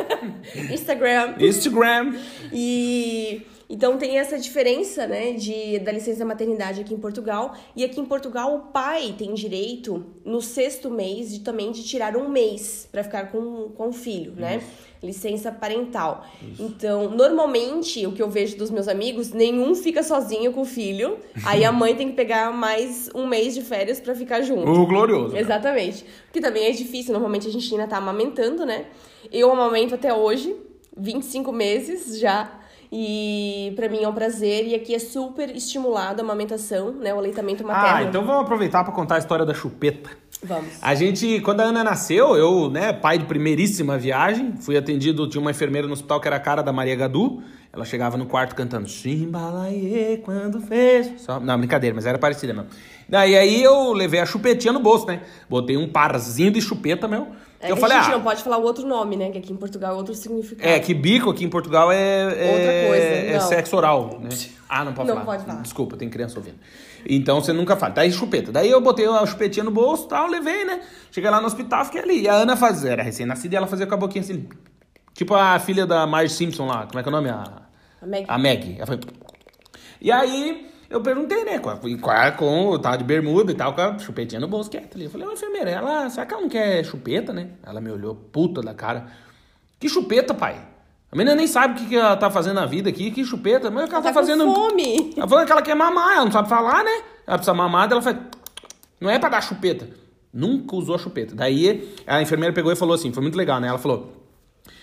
mas- [laughs] Instagram. Instagram. E, Então tem essa diferença, né, de, da licença maternidade aqui em Portugal. E aqui em Portugal o pai tem direito, no sexto mês, de, também de tirar um mês para ficar com, com o filho, né? Isso. Licença parental. Isso. Então, normalmente, o que eu vejo dos meus amigos, nenhum fica sozinho com o filho. aí a mãe tem que pegar mais um mês de férias para ficar junto. O glorioso. Exatamente. Porque também é difícil, normalmente a gente ainda tá amamentando, né? Eu amamento até hoje, 25 meses já. E para mim é um prazer. E aqui é super estimulado a amamentação, né? O aleitamento materno. Ah, então vamos aproveitar para contar a história da chupeta. Vamos. A gente, quando a Ana nasceu, eu, né, pai de primeiríssima viagem, fui atendido de uma enfermeira no hospital que era a cara da Maria Gadu. Ela chegava no quarto cantando Chimbalaie quando fez. Só... Não, brincadeira, mas era parecida mesmo. Daí aí eu levei a chupetinha no bolso, né? Botei um parzinho de chupeta, meu. É eu falei, a gente ah, não pode falar o outro nome, né? Que aqui em Portugal é outro significado. É, que bico aqui em Portugal é. é Outra coisa. É não. sexo oral, né? Ah, não pode não falar. Não pode falar. Desculpa, tem criança ouvindo. Então você nunca fala. Daí chupeta. Daí eu botei a chupetinha no bolso tal, levei, né? Cheguei lá no hospital, fiquei ali. E a Ana fazia, era recém-nascida e ela fazia com a boquinha assim. Tipo a filha da Marge Simpson lá. Como é que é o nome? A, a Meg. A Meg. Ela foi... E aí eu perguntei, né? Com, com, com tava de bermuda e tal, com a chupetinha no bolso, quieto ali. Eu falei, ô enfermeira, ela, será que ela não quer chupeta, né? Ela me olhou, puta da cara. Que chupeta, pai? A menina nem sabe o que, que ela tá fazendo na vida aqui, que chupeta. Mas o que ela, ela tá, tá fazendo. fome. [laughs] Ela falando que ela quer mamar, ela não sabe falar, né? Ela precisa mamar, ela faz. Não é pra dar chupeta. Nunca usou chupeta. Daí a enfermeira pegou e falou assim: foi muito legal, né? Ela falou: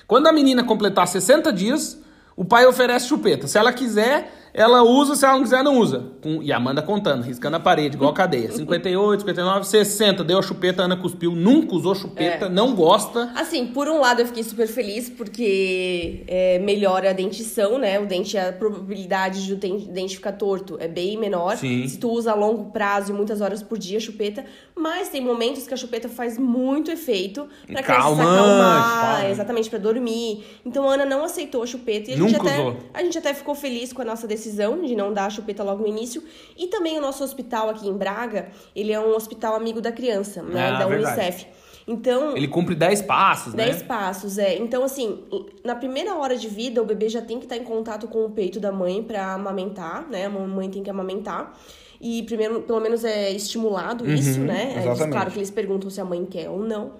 quando a menina completar 60 dias, o pai oferece chupeta. Se ela quiser, ela usa, se ela não quiser, não usa. E a Amanda contando, riscando a parede, igual a cadeia. 58, 59, 60. Deu a chupeta, a Ana cuspiu, nunca usou chupeta, é. não gosta. Assim, por um lado eu fiquei super feliz, porque é, melhora a dentição, né? O dente, a probabilidade de o dente ficar torto é bem menor. Sim. Se tu usa a longo prazo e muitas horas por dia a chupeta. Mas tem momentos que a chupeta faz muito efeito pra criança se acalmar, exatamente, para dormir. Então a Ana não aceitou a chupeta e a gente, até, usou. a gente até ficou feliz com a nossa decisão decisão de não dar a chupeta logo no início. E também o nosso hospital aqui em Braga, ele é um hospital amigo da criança, né? Ah, da verdade. Unicef. Então. Ele cumpre 10 passos, 10 né? 10 passos, é. Então, assim, na primeira hora de vida, o bebê já tem que estar em contato com o peito da mãe para amamentar, né? A mãe tem que amamentar. E primeiro, pelo menos é estimulado uhum, isso, né? Eles, claro que eles perguntam se a mãe quer ou não.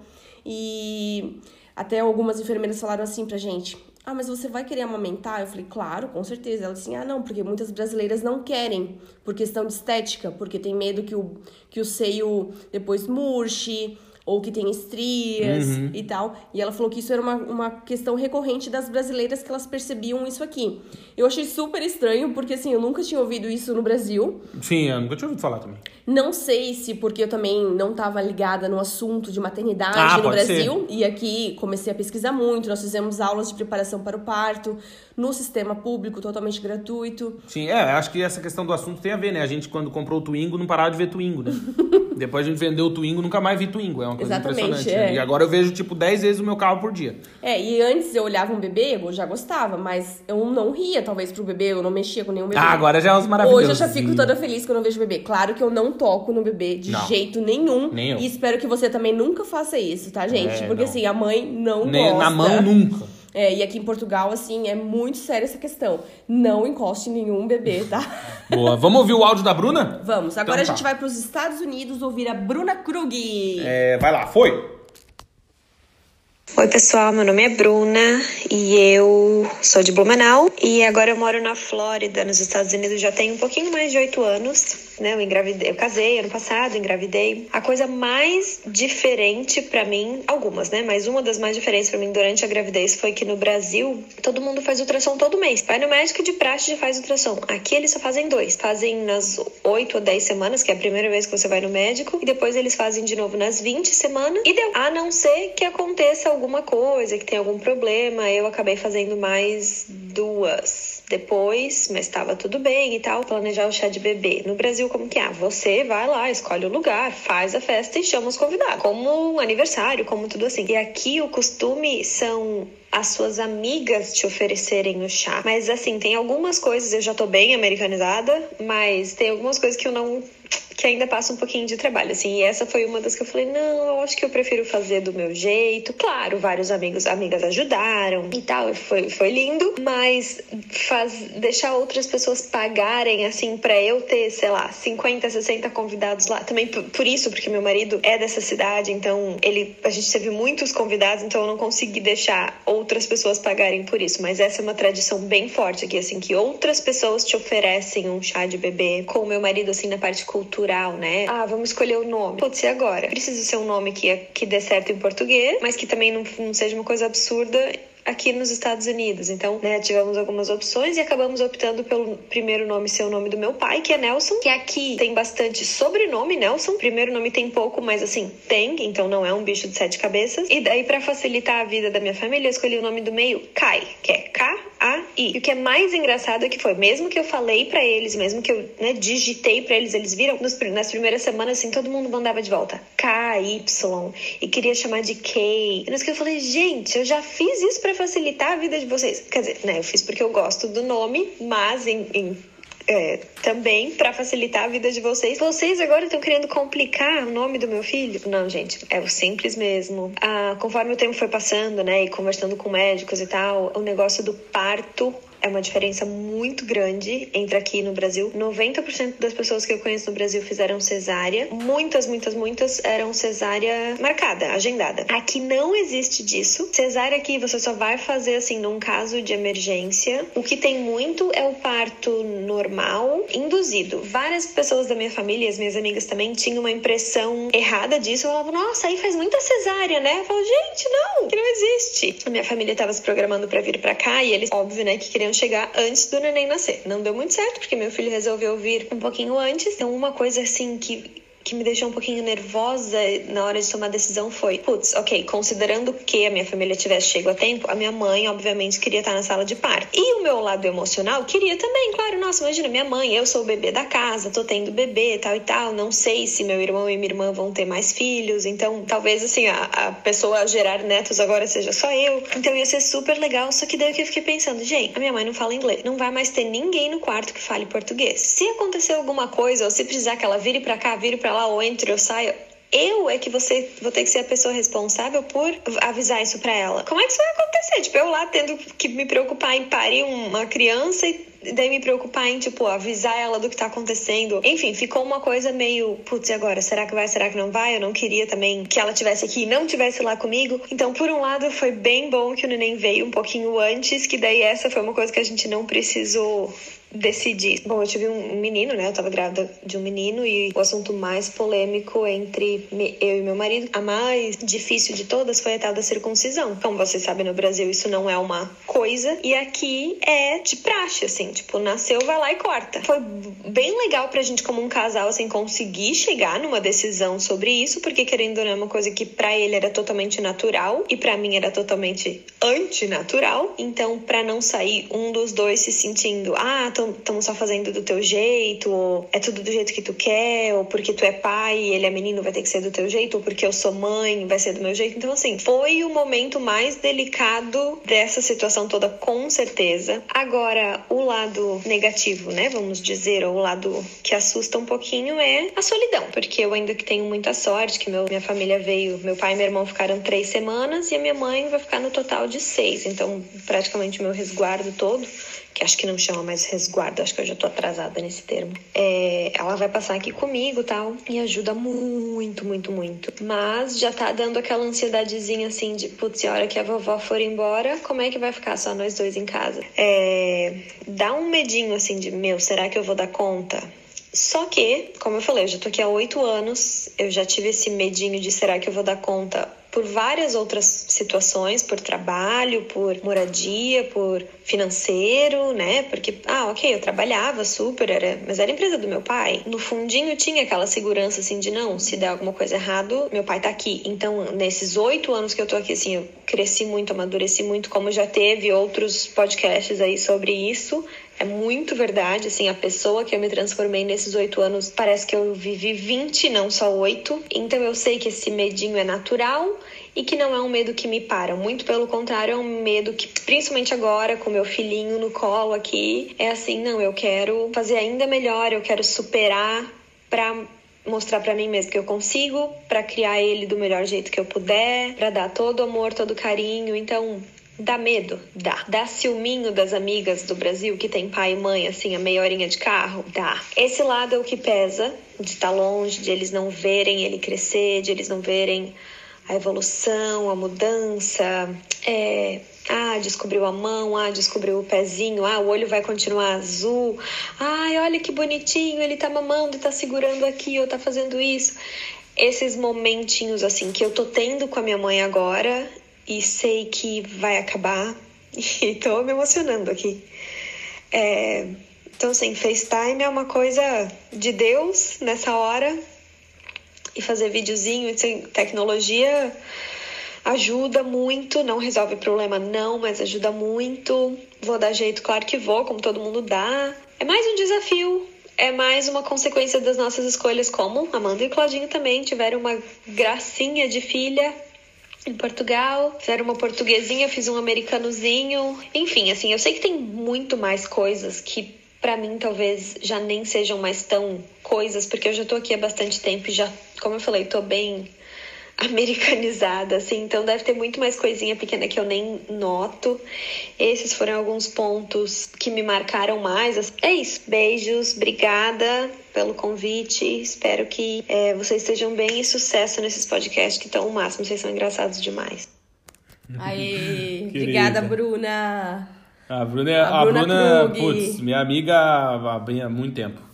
E até algumas enfermeiras falaram assim pra gente: ah, mas você vai querer amamentar? Eu falei, claro, com certeza. Ela disse, ah, não, porque muitas brasileiras não querem, por questão de estética, porque tem medo que o, que o seio depois murche, ou que tem estrias uhum. e tal. E ela falou que isso era uma, uma questão recorrente das brasileiras que elas percebiam isso aqui. Eu achei super estranho, porque assim, eu nunca tinha ouvido isso no Brasil. Sim, eu nunca tinha ouvido falar também. Não sei se porque eu também não estava ligada no assunto de maternidade ah, no Brasil. Ser. E aqui comecei a pesquisar muito. Nós fizemos aulas de preparação para o parto no sistema público, totalmente gratuito. Sim, é, acho que essa questão do assunto tem a ver, né? A gente, quando comprou o Twingo, não parava de ver Twingo, né? [laughs] Depois a gente vendeu o Twingo, nunca mais vi Twingo. É uma coisa Exatamente, impressionante. Né? É. E agora eu vejo, tipo, 10 vezes o meu carro por dia. É, e antes eu olhava um bebê, eu já gostava, mas eu não ria, talvez, pro bebê, eu não mexia com nenhum bebê. Ah, agora já é uns maravilhosos. Hoje eu já fico toda feliz quando eu vejo bebê. Claro que eu não toco no bebê de não. jeito nenhum. nenhum. E espero que você também nunca faça isso, tá, gente? É, Porque não. assim, a mãe não Nem, gosta. Na mão nunca. É, e aqui em Portugal, assim, é muito séria essa questão. Não encoste em nenhum bebê, tá? [laughs] Boa. Vamos ouvir o áudio da Bruna? Vamos. Agora então, a gente tá. vai para os Estados Unidos ouvir a Bruna Krug. É, vai lá, foi! Oi, pessoal, meu nome é Bruna e eu sou de Blumenau. E agora eu moro na Flórida, nos Estados Unidos, já tem um pouquinho mais de oito anos né? Eu engravidei, eu casei ano passado, engravidei. A coisa mais diferente para mim, algumas, né? Mas uma das mais diferentes para mim durante a gravidez foi que no Brasil todo mundo faz ultrassom todo mês. Vai no médico de praxe e faz ultrassom. Aqui eles só fazem dois. Fazem nas 8 ou 10 semanas, que é a primeira vez que você vai no médico, e depois eles fazem de novo nas 20 semanas. E deu. A não ser que aconteça alguma coisa, que tenha algum problema, eu acabei fazendo mais duas depois, mas estava tudo bem e tal, planejar o chá de bebê. No Brasil, como que é? Você vai lá, escolhe o lugar, faz a festa e chama os convidados, como um aniversário, como tudo assim. E aqui o costume são as suas amigas te oferecerem o chá. Mas assim, tem algumas coisas, eu já tô bem americanizada, mas tem algumas coisas que eu não que ainda passa um pouquinho de trabalho, assim. E essa foi uma das que eu falei, não, eu acho que eu prefiro fazer do meu jeito. Claro, vários amigos, amigas ajudaram e tal, foi, foi lindo, mas faz, deixar outras pessoas pagarem, assim, para eu ter, sei lá, 50, 60 convidados lá. Também por, por, isso, porque meu marido é dessa cidade, então ele, a gente teve muitos convidados, então eu não consegui deixar outras pessoas pagarem por isso. Mas essa é uma tradição bem forte aqui, assim, que outras pessoas te oferecem um chá de bebê com o meu marido, assim, na parte cultural, né? Ah, vamos escolher o nome. Putz, e agora? Precisa ser um nome que, que dê certo em português, mas que também não, não seja uma coisa absurda aqui nos Estados Unidos. Então, né, tivemos algumas opções e acabamos optando pelo primeiro nome ser o nome do meu pai, que é Nelson, que aqui tem bastante sobrenome Nelson. Primeiro nome tem pouco, mas assim, tem, então não é um bicho de sete cabeças. E daí, para facilitar a vida da minha família, eu escolhi o nome do meio, Kai, que é K-A-I. E o que é mais engraçado é que foi, mesmo que eu falei para eles, mesmo que eu né, digitei para eles, eles viram nos, nas primeiras semanas, assim, todo mundo mandava de volta K-Y e queria chamar de K. E que eu falei, gente, eu já fiz isso pra facilitar a vida de vocês. Quer dizer, né, eu fiz porque eu gosto do nome, mas em, em é, também para facilitar a vida de vocês. Vocês agora estão querendo complicar o nome do meu filho? Não, gente, é o simples mesmo. Ah, conforme o tempo foi passando, né, e conversando com médicos e tal, o negócio do parto é uma diferença muito grande entre aqui no Brasil. 90% das pessoas que eu conheço no Brasil fizeram cesárea. Muitas, muitas, muitas eram cesárea marcada, agendada. Aqui não existe disso. Cesárea aqui você só vai fazer assim num caso de emergência. O que tem muito é o parto normal, induzido. Várias pessoas da minha família, as minhas amigas também, tinham uma impressão errada disso. Eu falava, nossa, aí faz muita cesárea, né? Eu falo, gente, não, que não existe. A minha família estava se programando para vir para cá e eles, óbvio, né, que queriam queriam chegar antes do neném nascer. Não deu muito certo, porque meu filho resolveu vir um pouquinho antes. Então, uma coisa assim que que me deixou um pouquinho nervosa na hora de tomar a decisão foi: putz, ok, considerando que a minha família tivesse chego a tempo, a minha mãe, obviamente, queria estar na sala de parto. E o meu lado emocional queria também, claro, nossa, imagina, minha mãe, eu sou o bebê da casa, tô tendo bebê, tal e tal, não sei se meu irmão e minha irmã vão ter mais filhos, então talvez assim, a, a pessoa a gerar netos agora seja só eu. Então ia ser super legal, só que daí eu fiquei pensando, gente, a minha mãe não fala inglês, não vai mais ter ninguém no quarto que fale português. Se acontecer alguma coisa, ou se precisar que ela vire pra cá, vire pra lá, ou entre ou saia, eu é que você vou ter que ser a pessoa responsável por avisar isso para ela. Como é que isso vai acontecer? Tipo, eu lá tendo que me preocupar em parir uma criança e daí me preocupar em, tipo, avisar ela do que tá acontecendo. Enfim, ficou uma coisa meio, putz, e agora? Será que vai? Será que não vai? Eu não queria também que ela tivesse aqui e não tivesse lá comigo. Então, por um lado, foi bem bom que o neném veio um pouquinho antes, que daí essa foi uma coisa que a gente não precisou decidi. Bom, eu tive um menino, né? Eu tava grávida de um menino e o assunto mais polêmico entre eu e meu marido, a mais difícil de todas foi a tal da circuncisão. Como vocês sabem, no Brasil isso não é uma coisa e aqui é de praxe, assim, tipo, nasceu, vai lá e corta. Foi bem legal pra gente como um casal, assim, conseguir chegar numa decisão sobre isso, porque querendo ou não é uma coisa que pra ele era totalmente natural e pra mim era totalmente antinatural. Então, pra não sair um dos dois se sentindo, ah, estamos só fazendo do teu jeito, ou é tudo do jeito que tu quer, ou porque tu é pai e ele é menino vai ter que ser do teu jeito, ou porque eu sou mãe vai ser do meu jeito. Então, assim, foi o momento mais delicado dessa situação toda, com certeza. Agora, o lado negativo, né, vamos dizer, ou o lado que assusta um pouquinho é a solidão, porque eu ainda que tenho muita sorte, que meu, minha família veio, meu pai e meu irmão ficaram três semanas e a minha mãe vai ficar no total de seis, então praticamente meu resguardo todo que acho que não chama mais resguardo, acho que eu já tô atrasada nesse termo. É, ela vai passar aqui comigo tal, e ajuda muito, muito, muito. Mas já tá dando aquela ansiedadezinha assim de, putz, a hora que a vovó for embora, como é que vai ficar só nós dois em casa? É, dá um medinho assim de, meu, será que eu vou dar conta? Só que, como eu falei, eu já tô aqui há oito anos, eu já tive esse medinho de será que eu vou dar conta por várias outras situações, por trabalho, por moradia, por financeiro, né? Porque, ah, ok, eu trabalhava super, era, mas era empresa do meu pai. No fundinho tinha aquela segurança assim de não, se der alguma coisa errado, meu pai tá aqui. Então, nesses oito anos que eu tô aqui, assim, eu cresci muito, amadureci muito, como já teve outros podcasts aí sobre isso. É muito verdade, assim, a pessoa que eu me transformei nesses oito anos, parece que eu vivi 20, não só oito. Então eu sei que esse medinho é natural e que não é um medo que me para. Muito pelo contrário, é um medo que, principalmente agora, com meu filhinho no colo aqui, é assim, não, eu quero fazer ainda melhor, eu quero superar para mostrar para mim mesmo que eu consigo, para criar ele do melhor jeito que eu puder, para dar todo o amor, todo o carinho. Então, dá medo? Dá. Dá ciúminho das amigas do Brasil que tem pai e mãe, assim, a meia horinha de carro? Dá. Esse lado é o que pesa, de estar longe, de eles não verem ele crescer, de eles não verem a evolução, a mudança, é, ah, descobriu a mão, ah, descobriu o pezinho, ah, o olho vai continuar azul. Ai, olha que bonitinho, ele tá mamando tá segurando aqui ou tá fazendo isso. Esses momentinhos assim que eu tô tendo com a minha mãe agora e sei que vai acabar [laughs] e tô me emocionando aqui. É, então, assim, FaceTime é uma coisa de Deus nessa hora e fazer videozinho, tecnologia ajuda muito, não resolve problema não, mas ajuda muito. Vou dar jeito, claro que vou, como todo mundo dá. É mais um desafio, é mais uma consequência das nossas escolhas, como Amanda e Claudinho também tiveram uma gracinha de filha em Portugal, fizeram uma portuguesinha, fiz um americanozinho. Enfim, assim, eu sei que tem muito mais coisas que para mim talvez já nem sejam mais tão coisas, porque eu já tô aqui há bastante tempo e já, como eu falei, tô bem americanizada, assim, então deve ter muito mais coisinha pequena que eu nem noto. Esses foram alguns pontos que me marcaram mais. É isso, beijos, obrigada pelo convite. Espero que é, vocês estejam bem e sucesso nesses podcasts que estão o máximo, vocês são engraçados demais. Aí, [laughs] obrigada, Bruna. A Bruna, é, a, a Bruna, Bruna putz, minha amiga há muito tempo.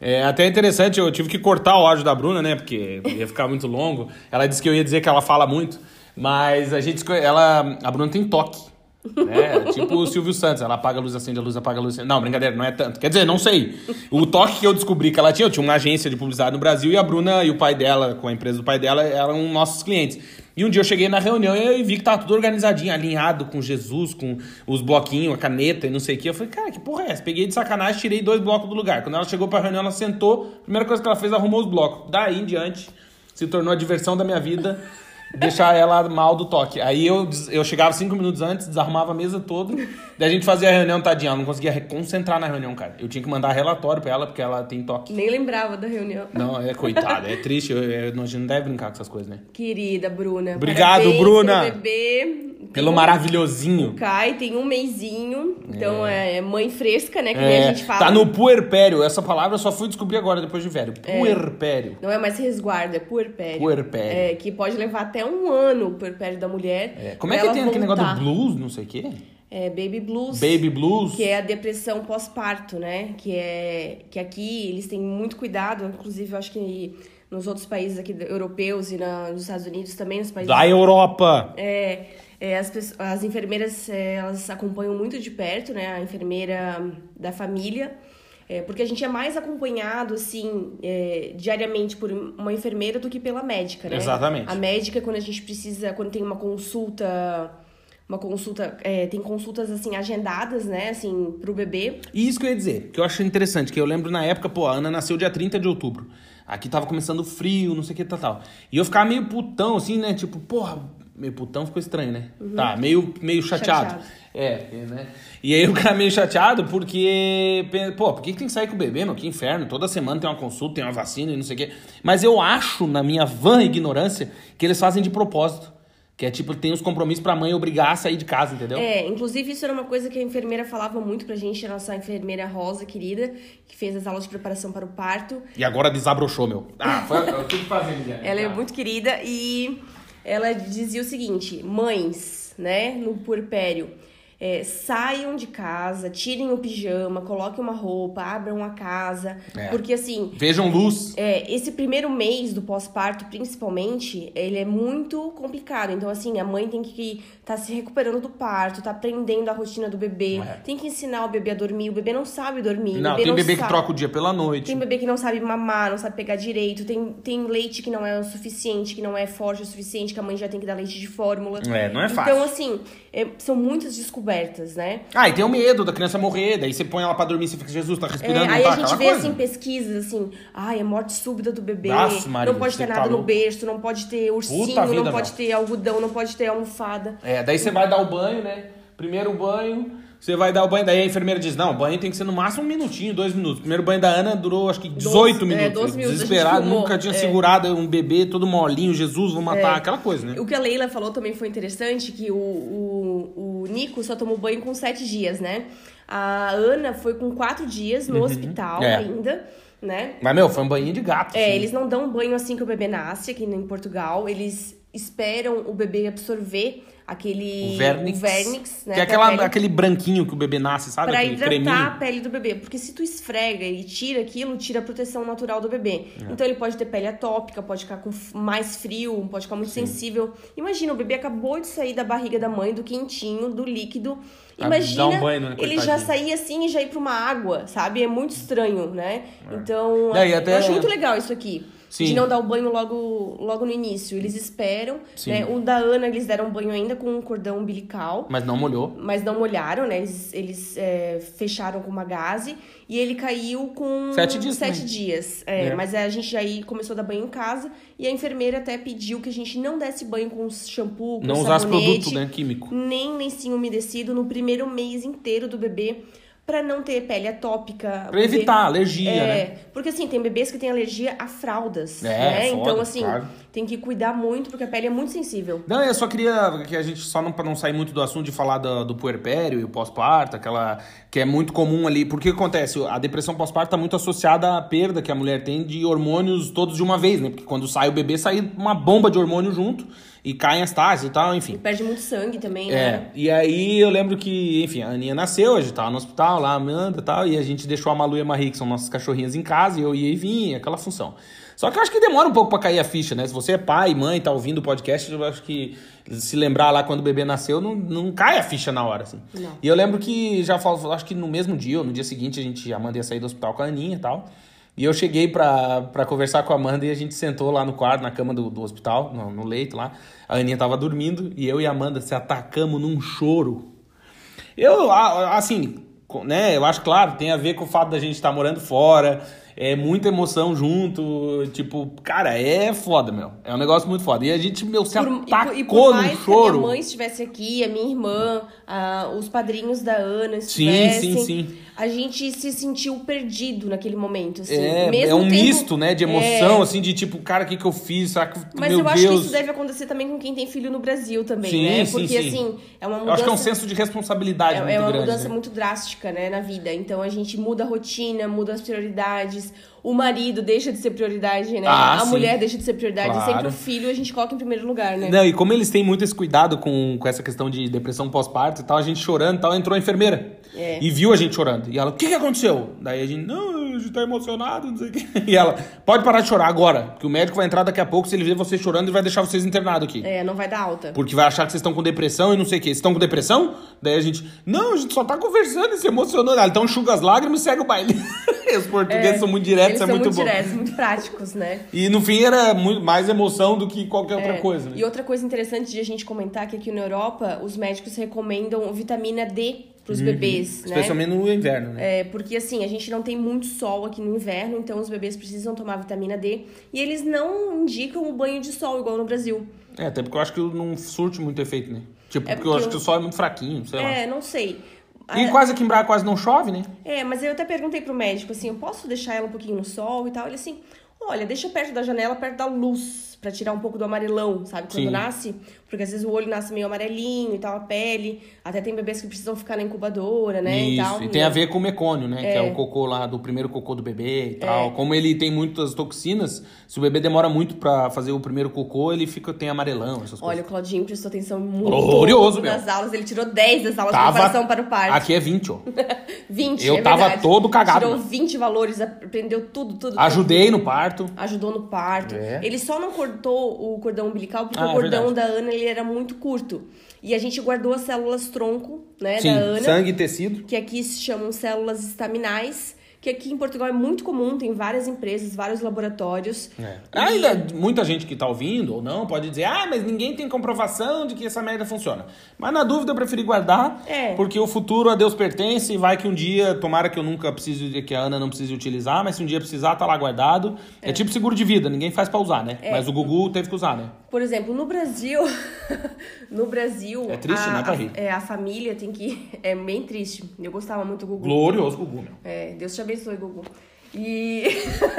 É até interessante, eu tive que cortar o áudio da Bruna, né? Porque ia ficar muito longo. Ela disse que eu ia dizer que ela fala muito, mas a gente. Ela, a Bruna tem toque. Né? tipo o Silvio Santos, ela apaga a luz, acende a luz, apaga a luz. Não, brincadeira, não é tanto. Quer dizer, não sei. O toque que eu descobri que ela tinha, eu tinha uma agência de publicidade no Brasil e a Bruna e o pai dela, com a empresa do pai dela, eram nossos clientes. E um dia eu cheguei na reunião e vi que tava tudo organizadinho, alinhado com Jesus, com os bloquinhos, a caneta e não sei o que. Eu falei, cara, que porra é essa? Peguei de sacanagem, tirei dois blocos do lugar. Quando ela chegou pra reunião, ela sentou, a primeira coisa que ela fez, arrumou os blocos. Daí em diante, se tornou a diversão da minha vida deixar ela mal do toque. Aí eu, eu chegava cinco minutos antes, desarrumava a mesa toda, daí a gente fazia a reunião, tadinha, ela não conseguia concentrar na reunião, cara. Eu tinha que mandar relatório pra ela, porque ela tem toque. Nem lembrava da reunião. Não, é coitada, é triste, eu, eu, a gente não deve brincar com essas coisas, né? Querida Bruna. Obrigado, parabéns Bruna! Bebê. Pelo maravilhosinho. O Kai tem um mêsinho, então é, é mãe fresca, né? Que nem É, a gente fala. tá no puerpério. Essa palavra eu só fui descobrir agora, depois de velho. Puerpério. Não é mais resguardo, é puerpério. Puerpério. É, que pode levar até um ano o puerpério da mulher. É, Como é que tem aquele negócio do blues, não sei o quê? É baby blues. Baby blues? Que é a depressão pós-parto, né? Que é que aqui eles têm muito cuidado, inclusive eu acho que nos outros países aqui europeus e na- nos Estados Unidos também, nos países Da Europa. é, é, as, pessoas- as enfermeiras é, elas acompanham muito de perto, né? A enfermeira da família, é, porque a gente é mais acompanhado assim é, diariamente por uma enfermeira do que pela médica, né? Exatamente. A médica quando a gente precisa, quando tem uma consulta, uma consulta, é, tem consultas assim agendadas, né? Assim pro bebê. E isso que eu ia dizer, que eu acho interessante, que eu lembro na época, pô, a Ana nasceu dia 30 de outubro. Aqui tava começando frio, não sei o que, tal, tal. E eu ficava meio putão, assim, né? Tipo, porra, meio putão ficou estranho, né? Tá, meio, meio chateado. Chateado. É, é, né? E aí eu ficava meio chateado porque, pô, por que, que tem que sair com o bebê, meu? Que inferno. Toda semana tem uma consulta, tem uma vacina e não sei o quê. Mas eu acho, na minha vã ignorância, que eles fazem de propósito. Que é tipo, tem os compromissos pra mãe obrigar a sair de casa, entendeu? É, inclusive isso era uma coisa que a enfermeira falava muito pra gente, a nossa enfermeira Rosa, querida, que fez as aulas de preparação para o parto. E agora desabrochou, meu. Ah, foi o que Guilherme? Ela é Ah. muito querida e ela dizia o seguinte: mães, né, no puerpério, é, saiam de casa, tirem o pijama, coloquem uma roupa, abram a casa. É. Porque assim. Vejam luz. É, esse primeiro mês do pós-parto, principalmente, ele é muito complicado. Então, assim, a mãe tem que estar se recuperando do parto, tá aprendendo a rotina do bebê, É. tem que ensinar o bebê a dormir. O bebê não sabe dormir. Não, bebê tem bebê que sabe- troca o dia pela noite. tem bebê que não sabe mamar, não sabe pegar direito, tem, tem leite que não é o suficiente, que não é forte o suficiente, que a mãe já tem que dar leite de fórmula. É, não é fácil. Então, assim, é, são muitas descobertas, né? Ah, e tem o medo da criança morrer, daí você põe ela pra dormir, você fica, Jesus, tá É, respirando, aí não a tá? gente Aquela vê, coisa. assim, pesquisas, assim, ai, é morte súbita do bebê, Nossa, Maria, não pode ter tá nada no berço, não pode ter ursinho, vida, não pode meu. ter algodão, não pode ter almofada. É, daí você vai dar o banho, né? Primeiro banho, Você vai dar o banho, daí a enfermeira diz: Não, o banho tem que ser no máximo um minutinho, dois minutos. O primeiro banho da Ana durou acho que 18 Doze- é, minutos. 12 minutos, Desesperado, nunca tinha é. segurado um bebê todo molinho, Jesus, vou matar, É. aquela coisa, né? O que a Leila falou também foi interessante, que o, o, o Nico só tomou banho com sete dias, né? A Ana foi com quatro dias no hospital É. ainda, né? Mas, meu, foi um banho de gato. É, assim. eles não dão banho assim que o bebê nasce aqui em Portugal. Eles esperam o bebê absorver aquele... O vernix. o vernix, né? Que é aquela, pele- aquele branquinho que o bebê nasce, sabe? Pra aquele hidratar creminho. a pele do bebê. Porque se tu esfrega e tira aquilo, tira a proteção natural do bebê. É. Então ele pode ter pele atópica, pode ficar com mais frio, pode ficar muito sensível. Imagina, o bebê acabou de sair da barriga da mãe, do quentinho, do líquido. Imagina um banho, né, ele já sair assim e já ir pra uma água, sabe? É muito estranho, né? Então, Daí até- eu acho muito legal isso aqui. Sim. De não dar o banho logo, logo no início. Eles esperam. Né? O da Ana, eles deram banho ainda com um cordão umbilical Mas não molhou. mas não molharam, né? Eles, eles é, fecharam com uma gaze e ele caiu com Sete dias sete dias. É, É. Mas a gente aí começou a dar banho em casa e a enfermeira até pediu que a gente não desse banho com shampoo, com Não usasse sabonete, produto, né, químico. nem lencinho umedecido no primeiro mês inteiro do bebê pra não ter pele atópica. Pra evitar alergia, é, né? Porque assim, tem bebês que têm alergia a fraldas, É, né? foda, então assim, claro. Tem que cuidar muito porque a pele é muito sensível. Não, eu só queria que a gente, só não, pra não sair muito do assunto, de falar do, do puerpério e o pós-parto, aquela que é muito comum ali. Porque acontece? A depressão pós-parto tá muito associada à perda que a mulher tem de hormônios todos de uma vez, né? Porque quando sai o bebê, sai uma bomba de hormônio junto e caem as taxas e tal, enfim. Perde muito sangue também, né? É, e aí eu lembro que, enfim, a Aninha nasceu, a gente tava no hospital lá, Amanda e tal, e a gente deixou a Malu e a Marie, que são nossas cachorrinhas, em casa, e eu ia e vinha, aquela função. Só que eu acho que demora um pouco pra cair a ficha, né? Se você é pai, mãe, tá ouvindo o podcast, eu acho que se lembrar lá quando o bebê nasceu, não, não cai a ficha na hora, assim. Não. E eu lembro que já falo, acho que no mesmo dia ou no dia seguinte a gente, a Amanda ia sair do hospital com a Aninha e tal. E eu cheguei pra, pra conversar com a Amanda e a gente sentou lá no quarto, na cama do, do hospital, no, no leito lá. A Aninha tava dormindo e eu e a Amanda se atacamos num choro. Eu, assim, né, eu acho claro, tem a ver com o fato da gente estar morando fora, é muita emoção junto, tipo, cara, é foda, meu. É um negócio muito foda. E a gente, meu, se Por- e por- atacou e por mais no que a choro. minha mãe estivesse aqui, a minha irmã, a- os padrinhos da Ana Sim, estivessem, sim, sim. A gente se sentiu perdido naquele momento, assim. É, Mesmo é um misto, né, de emoção, É, assim, de tipo, cara, o que que eu fiz? Será que, Mas meu eu acho Deus... que isso deve acontecer também com quem tem filho no Brasil também, Sim, né? sim, Porque, sim. assim, é uma Eu mudança... acho que é um senso de responsabilidade É, muito é uma grande. mudança né? muito drástica, né, na vida. Então a gente muda a rotina, muda as prioridades. O marido deixa de ser prioridade, né? Ah, a sim. mulher deixa de ser prioridade. Claro. Sempre o filho a gente coloca em primeiro lugar, né? Não, e como eles têm muito esse cuidado com, com essa questão de depressão pós-parto e tal, a gente chorando e tal, entrou a enfermeira. É. E viu a gente chorando. E ela, o que, que aconteceu? Daí a gente, não, a gente tá emocionado, não sei o quê. [laughs] E ela, pode parar de chorar agora, porque o médico vai entrar daqui a pouco, se ele ver vocês chorando, ele vai deixar vocês internados aqui. É, não vai dar alta. Porque vai achar que vocês estão com depressão e não sei o quê. Vocês estão com depressão? Daí a gente, não, a gente só tá conversando e se emocionando. Ela, então enxuga as lágrimas e segue o baile. [laughs] Os portugueses são muito diretos, Eles é são muito, muito bom. diretos, muito práticos, né? E no fim era muito, mais emoção do que qualquer outra É, coisa. Né? E outra coisa interessante de a gente comentar que aqui na Europa, os médicos recomendam vitamina D pros bebês, né? Uhum. Especialmente no inverno, né? É, porque assim, a gente não tem muito sol aqui no inverno, então os bebês precisam tomar vitamina D. E eles não indicam o banho de sol, igual no Brasil. É, até porque eu acho que não surte muito efeito, né? Tipo, É porque eu porque acho eu- que o sol é muito fraquinho, sei lá. É, não sei. E Ah, quase aqui em Braga quase não chove, né? É, mas eu até perguntei pro médico assim, eu posso deixar ela um pouquinho no sol e tal? Ele assim, olha, deixa perto da janela, perto da luz, pra tirar um pouco do amarelão, sabe? Quando Sim. nasce, porque às vezes o olho nasce meio amarelinho e tal, a pele. Até tem bebês que precisam ficar na incubadora, né? Isso, e tal. e tem a ver com o mecônio, né? Que é o cocô lá, do primeiro cocô do bebê e tal. Como ele tem muitas toxinas, se o bebê demora muito pra fazer o primeiro cocô, ele fica, tem amarelão, essas Olha, coisas. o Claudinho prestou atenção muito Glorioso, meu. nas aulas. Ele tirou 10 das aulas de Tava... preparação para o parto. Aqui é 20, ó. [laughs] 20, Eu é tava verdade. todo cagado, Tirou mano. 20 valores, aprendeu tudo, tudo. tudo. Ajudei no parto. Ajudou no parto. É. Ele só não cortou o cordão umbilical porque Ah, o é cordão verdade. da Ana ele era muito curto. E a gente guardou as células tronco, né, Sim, da Ana, sangue e tecido. que aqui se chamam células estaminais, que aqui em Portugal é muito comum, tem várias empresas, vários laboratórios. É. Ainda muita gente que tá ouvindo ou não pode dizer, ah, mas ninguém tem comprovação de que essa merda funciona. Mas na dúvida eu preferi guardar, É. porque o futuro a Deus pertence e vai que um dia, tomara que eu nunca precise, que a Ana não precise utilizar, mas se um dia precisar, tá lá guardado. É, tipo seguro de vida, ninguém faz pra usar, né? Mas o Gugu teve que usar, né? Por exemplo, no Brasil, [laughs] no Brasil, É triste, a, né, pra a- rir. é, a família tem que [laughs] é bem triste. Eu gostava muito do Gugu. Glorioso Gugu, meu. É, Deus te abençoe, Gugu. E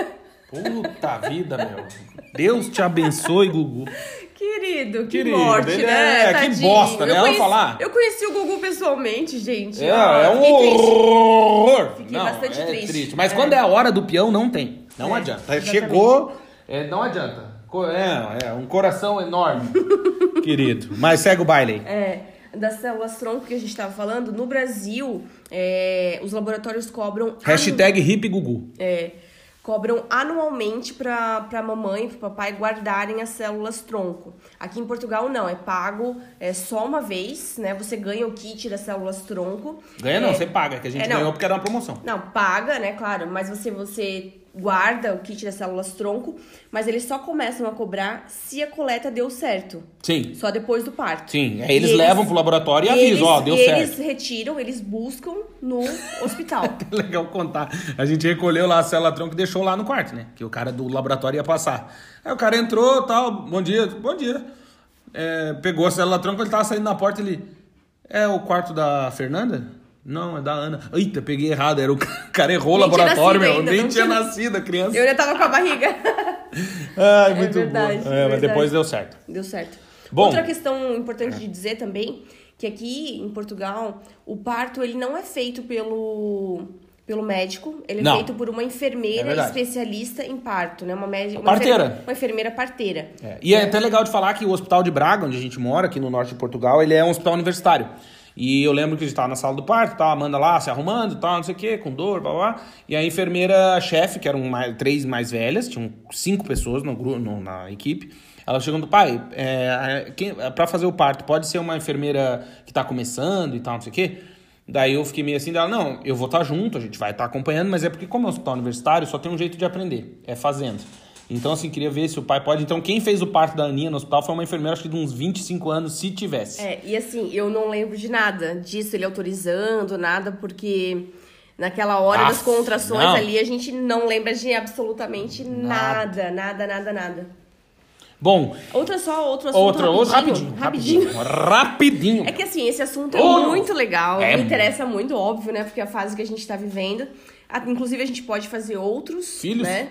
[laughs] Puta vida, meu. Deus te abençoe, Gugu. querido, que Querido, morte, ele né? é- que bosta, né? Eu Vamos conheci- falar? Eu conheci o Gugu pessoalmente, gente. É, Ó, é um triste. horror. Fiquei não, bastante é triste. Mas É. quando é a hora do peão, não tem. Não É, adianta. exatamente. Chegou, é, não adianta. É, é um coração enorme, [laughs] querido. Mas segue o baile aí. É, das células tronco que a gente estava falando, no Brasil, é, os laboratórios cobram. Hashtag hip Gugu. É, cobram anualmente para a mamãe e para o papai guardarem as células tronco. Aqui em Portugal não, é pago é, só uma vez, né? Você ganha o kit das células tronco. Ganha não, É, você paga, que a gente é, não. ganhou porque era uma promoção. Não, paga, né, claro, mas você, você guarda o kit das células tronco, mas eles só começam a cobrar se a coleta deu certo. Sim. Só depois do parto. Sim, aí E eles, levam pro laboratório e eles- avisam, ó, deu e certo. Eles retiram, eles buscam no [laughs] hospital. Legal contar. A gente recolheu lá a célula tronco e deixou lá no quarto, né? Que o cara do laboratório ia passar. Aí o cara entrou, tal, bom dia, bom dia. É, pegou a célula tronco, ele tava saindo na porta, ele... É o quarto da Fernanda? Não, é da Ana. Eita, peguei errado, era o [laughs] cara errou o laboratório, meu. ainda, Nem tinha tinha- nascido a criança. Eu ainda tava com a barriga. [laughs] Ai, muito verdade, bom. é É, mas verdade. depois deu certo. Deu certo. Bom. Outra questão importante de dizer também, que aqui em Portugal, o parto ele não é feito pelo, pelo médico, ele é Não. feito por uma É enfermeira verdade. especialista em parto, né? Uma médica, Parteira. Uma enfermeira parteira. É, E é até legal de falar que o Hospital de Braga, onde a gente mora, aqui no norte de Portugal, ele é um hospital universitário. E eu lembro que a gente tava na sala do parto, tava a Amanda lá se arrumando e tal, não sei o quê, com dor, blá, blá. E a enfermeira-chefe, que eram mais- três mais velhas, tinham cinco pessoas no, no- na equipe, ela chegando, pai, é, quem, pra fazer o parto, pode ser uma enfermeira que tá começando e tal, não sei o quê? Daí eu fiquei meio assim dela, não, eu vou estar junto, a gente vai estar acompanhando, mas é porque como é um hospital universitário, só tem um jeito de aprender, é fazendo. Então, assim, queria ver se o pai pode. Então, quem fez o parto da Aninha no hospital foi uma enfermeira, acho que de uns 25 anos, se tivesse. É, e assim, eu não lembro de nada disso, ele autorizando, nada, porque naquela hora das Aff, contrações não. ali a gente não lembra de absolutamente nada, nada, nada, nada. Bom, Outra só, outro assunto outro, outro rapidinho, rapidinho. rapidinho. Rapidinho. É que assim, esse assunto é Oh! muito legal, É me interessa muito, óbvio, né? Porque é a fase que a gente tá vivendo. Ah, Inclusive, a gente pode fazer outros, Filhos? né?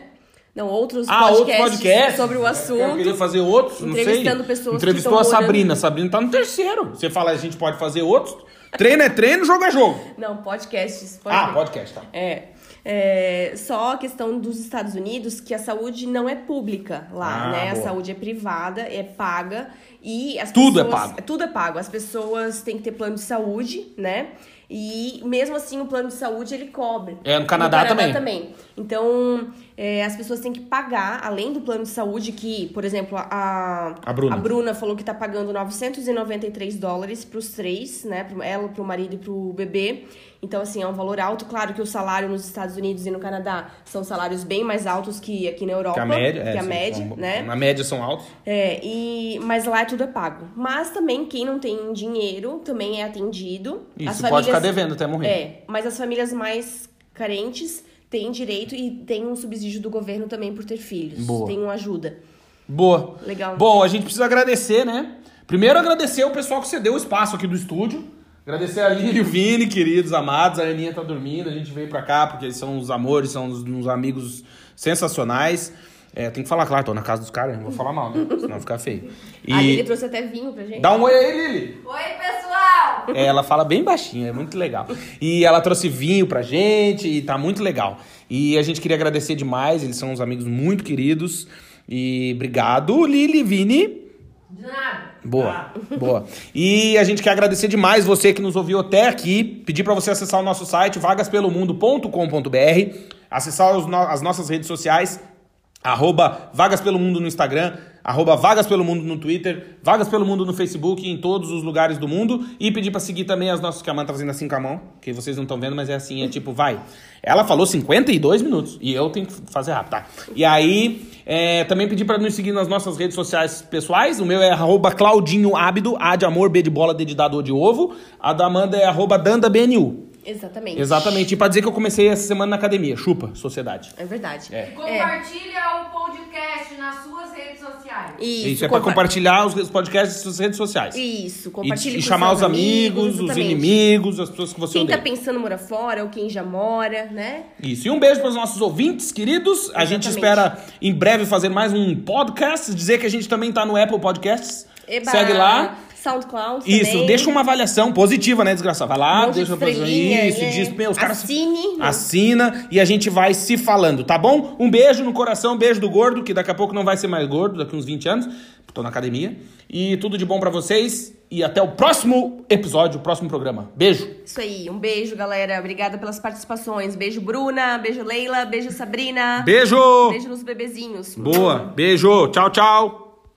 Não, outros Ah, podcasts podcast. sobre o Eu assunto. queria fazer outros, não sei. Entrevistando pessoas Entrevistou a Sabrina. A Sabrina tá no terceiro. Você fala, a gente pode fazer outros. Treino é treino, jogo é jogo. Não, podcasts. Ah, ver. podcast, tá. É. É, só a questão dos Estados Unidos, que a saúde não é pública lá, Ah, né? A boa. saúde é privada, é paga e as Tudo é pessoas- pago. Tudo é pago. As pessoas têm que ter plano de saúde, né? E mesmo assim o plano de saúde ele cobre. É, no Canadá também. também. Então, é, as pessoas têm que pagar, além do plano de saúde, que, por exemplo, a, A Bruna. falou que tá pagando 993 dólares pros três, né? Pro ela, pro marido e pro bebê. Então, assim, é um valor alto. Claro que o salário nos Estados Unidos e no Canadá são salários bem mais altos que aqui na Europa. Que a média, é, que a sim, média, são- né? Na média são altos. É, e, mas lá é tudo é pago. Mas também quem não tem dinheiro também é atendido. Isso, pode ficar devendo até morrer. É, mas as famílias mais carentes têm direito e tem um subsídio do governo também por ter filhos. Boa. Tem uma ajuda. Boa. Legal. Bom, a gente precisa agradecer, né? Primeiro agradecer o pessoal que cedeu o espaço aqui do estúdio. Agradecer a Lili e o Vini, queridos, amados. A Aninha tá dormindo, a gente veio pra cá porque eles são os amores, são os, uns amigos sensacionais. É, tem que falar, claro, tô na casa dos caras, não vou falar mal, né? Senão fica feio. E A Lili trouxe até vinho pra gente. dá um oi aí, Lili. Oi, pessoal! É, ela fala bem baixinho, é muito legal. E ela trouxe vinho pra gente e tá muito legal. E a gente queria agradecer demais, eles são uns amigos muito queridos. E obrigado, Lili, Vini. De nada. Boa, boa. E a gente quer agradecer demais você que nos ouviu até aqui. Pedir para você acessar o nosso site vagaspelomundo.com.br, acessar no- as nossas redes sociais, arroba Vagas Pelo Mundo no Instagram, arroba Vagas Pelo Mundo no Twitter, Vagas Pelo Mundo no Facebook, em todos os lugares do mundo. E pedir pra seguir também as nossas que a Amanda tá fazendo assim com a mão, que vocês não estão vendo, mas é assim, é tipo, vai. Ela falou 52 minutos e eu tenho que fazer rápido, tá? E aí, é, também pedir pra nos seguir nas nossas redes sociais pessoais. O meu é arroba Claudinho Ábido, A de amor, B de bola, D de dado, O de ovo. A da Amanda é arroba DandaBNU. Exatamente. Exatamente. E pra dizer que eu comecei essa semana na academia. Chupa, sociedade. É verdade. É. Compartilha o podcast nas suas redes sociais. Isso, Isso, é pra compa- compartilhar os podcasts nas suas redes sociais. Isso, E, compartilhe e com chamar seus os amigos, os exatamente. inimigos, as pessoas que você Quem tá odeia. pensando em morar fora ou quem já mora, né? Isso. E um beijo para os nossos ouvintes, queridos. A gente Exatamente. espera em breve fazer mais um podcast. Dizer que a gente também tá no Apple Podcasts. Eba, Segue lá. SoundCloud Isso, também. deixa uma avaliação positiva, né, desgraçado? Vai lá, Um deixa uma estrelinha, Isso, né? diz, meu, os caras. Assine. Assina e a gente vai se falando, tá bom? Um beijo no coração, um beijo do gordo, que daqui a pouco não vai ser mais gordo, daqui uns 20 anos. Tô na academia. E tudo de bom pra vocês. E até o próximo episódio, o próximo programa. Beijo. Isso aí, um beijo, galera. Obrigada pelas participações. Beijo, Bruna. Beijo, Leila. Beijo, Sabrina. Beijo! Beijo nos bebezinhos. Boa. Beijo. Tchau, tchau.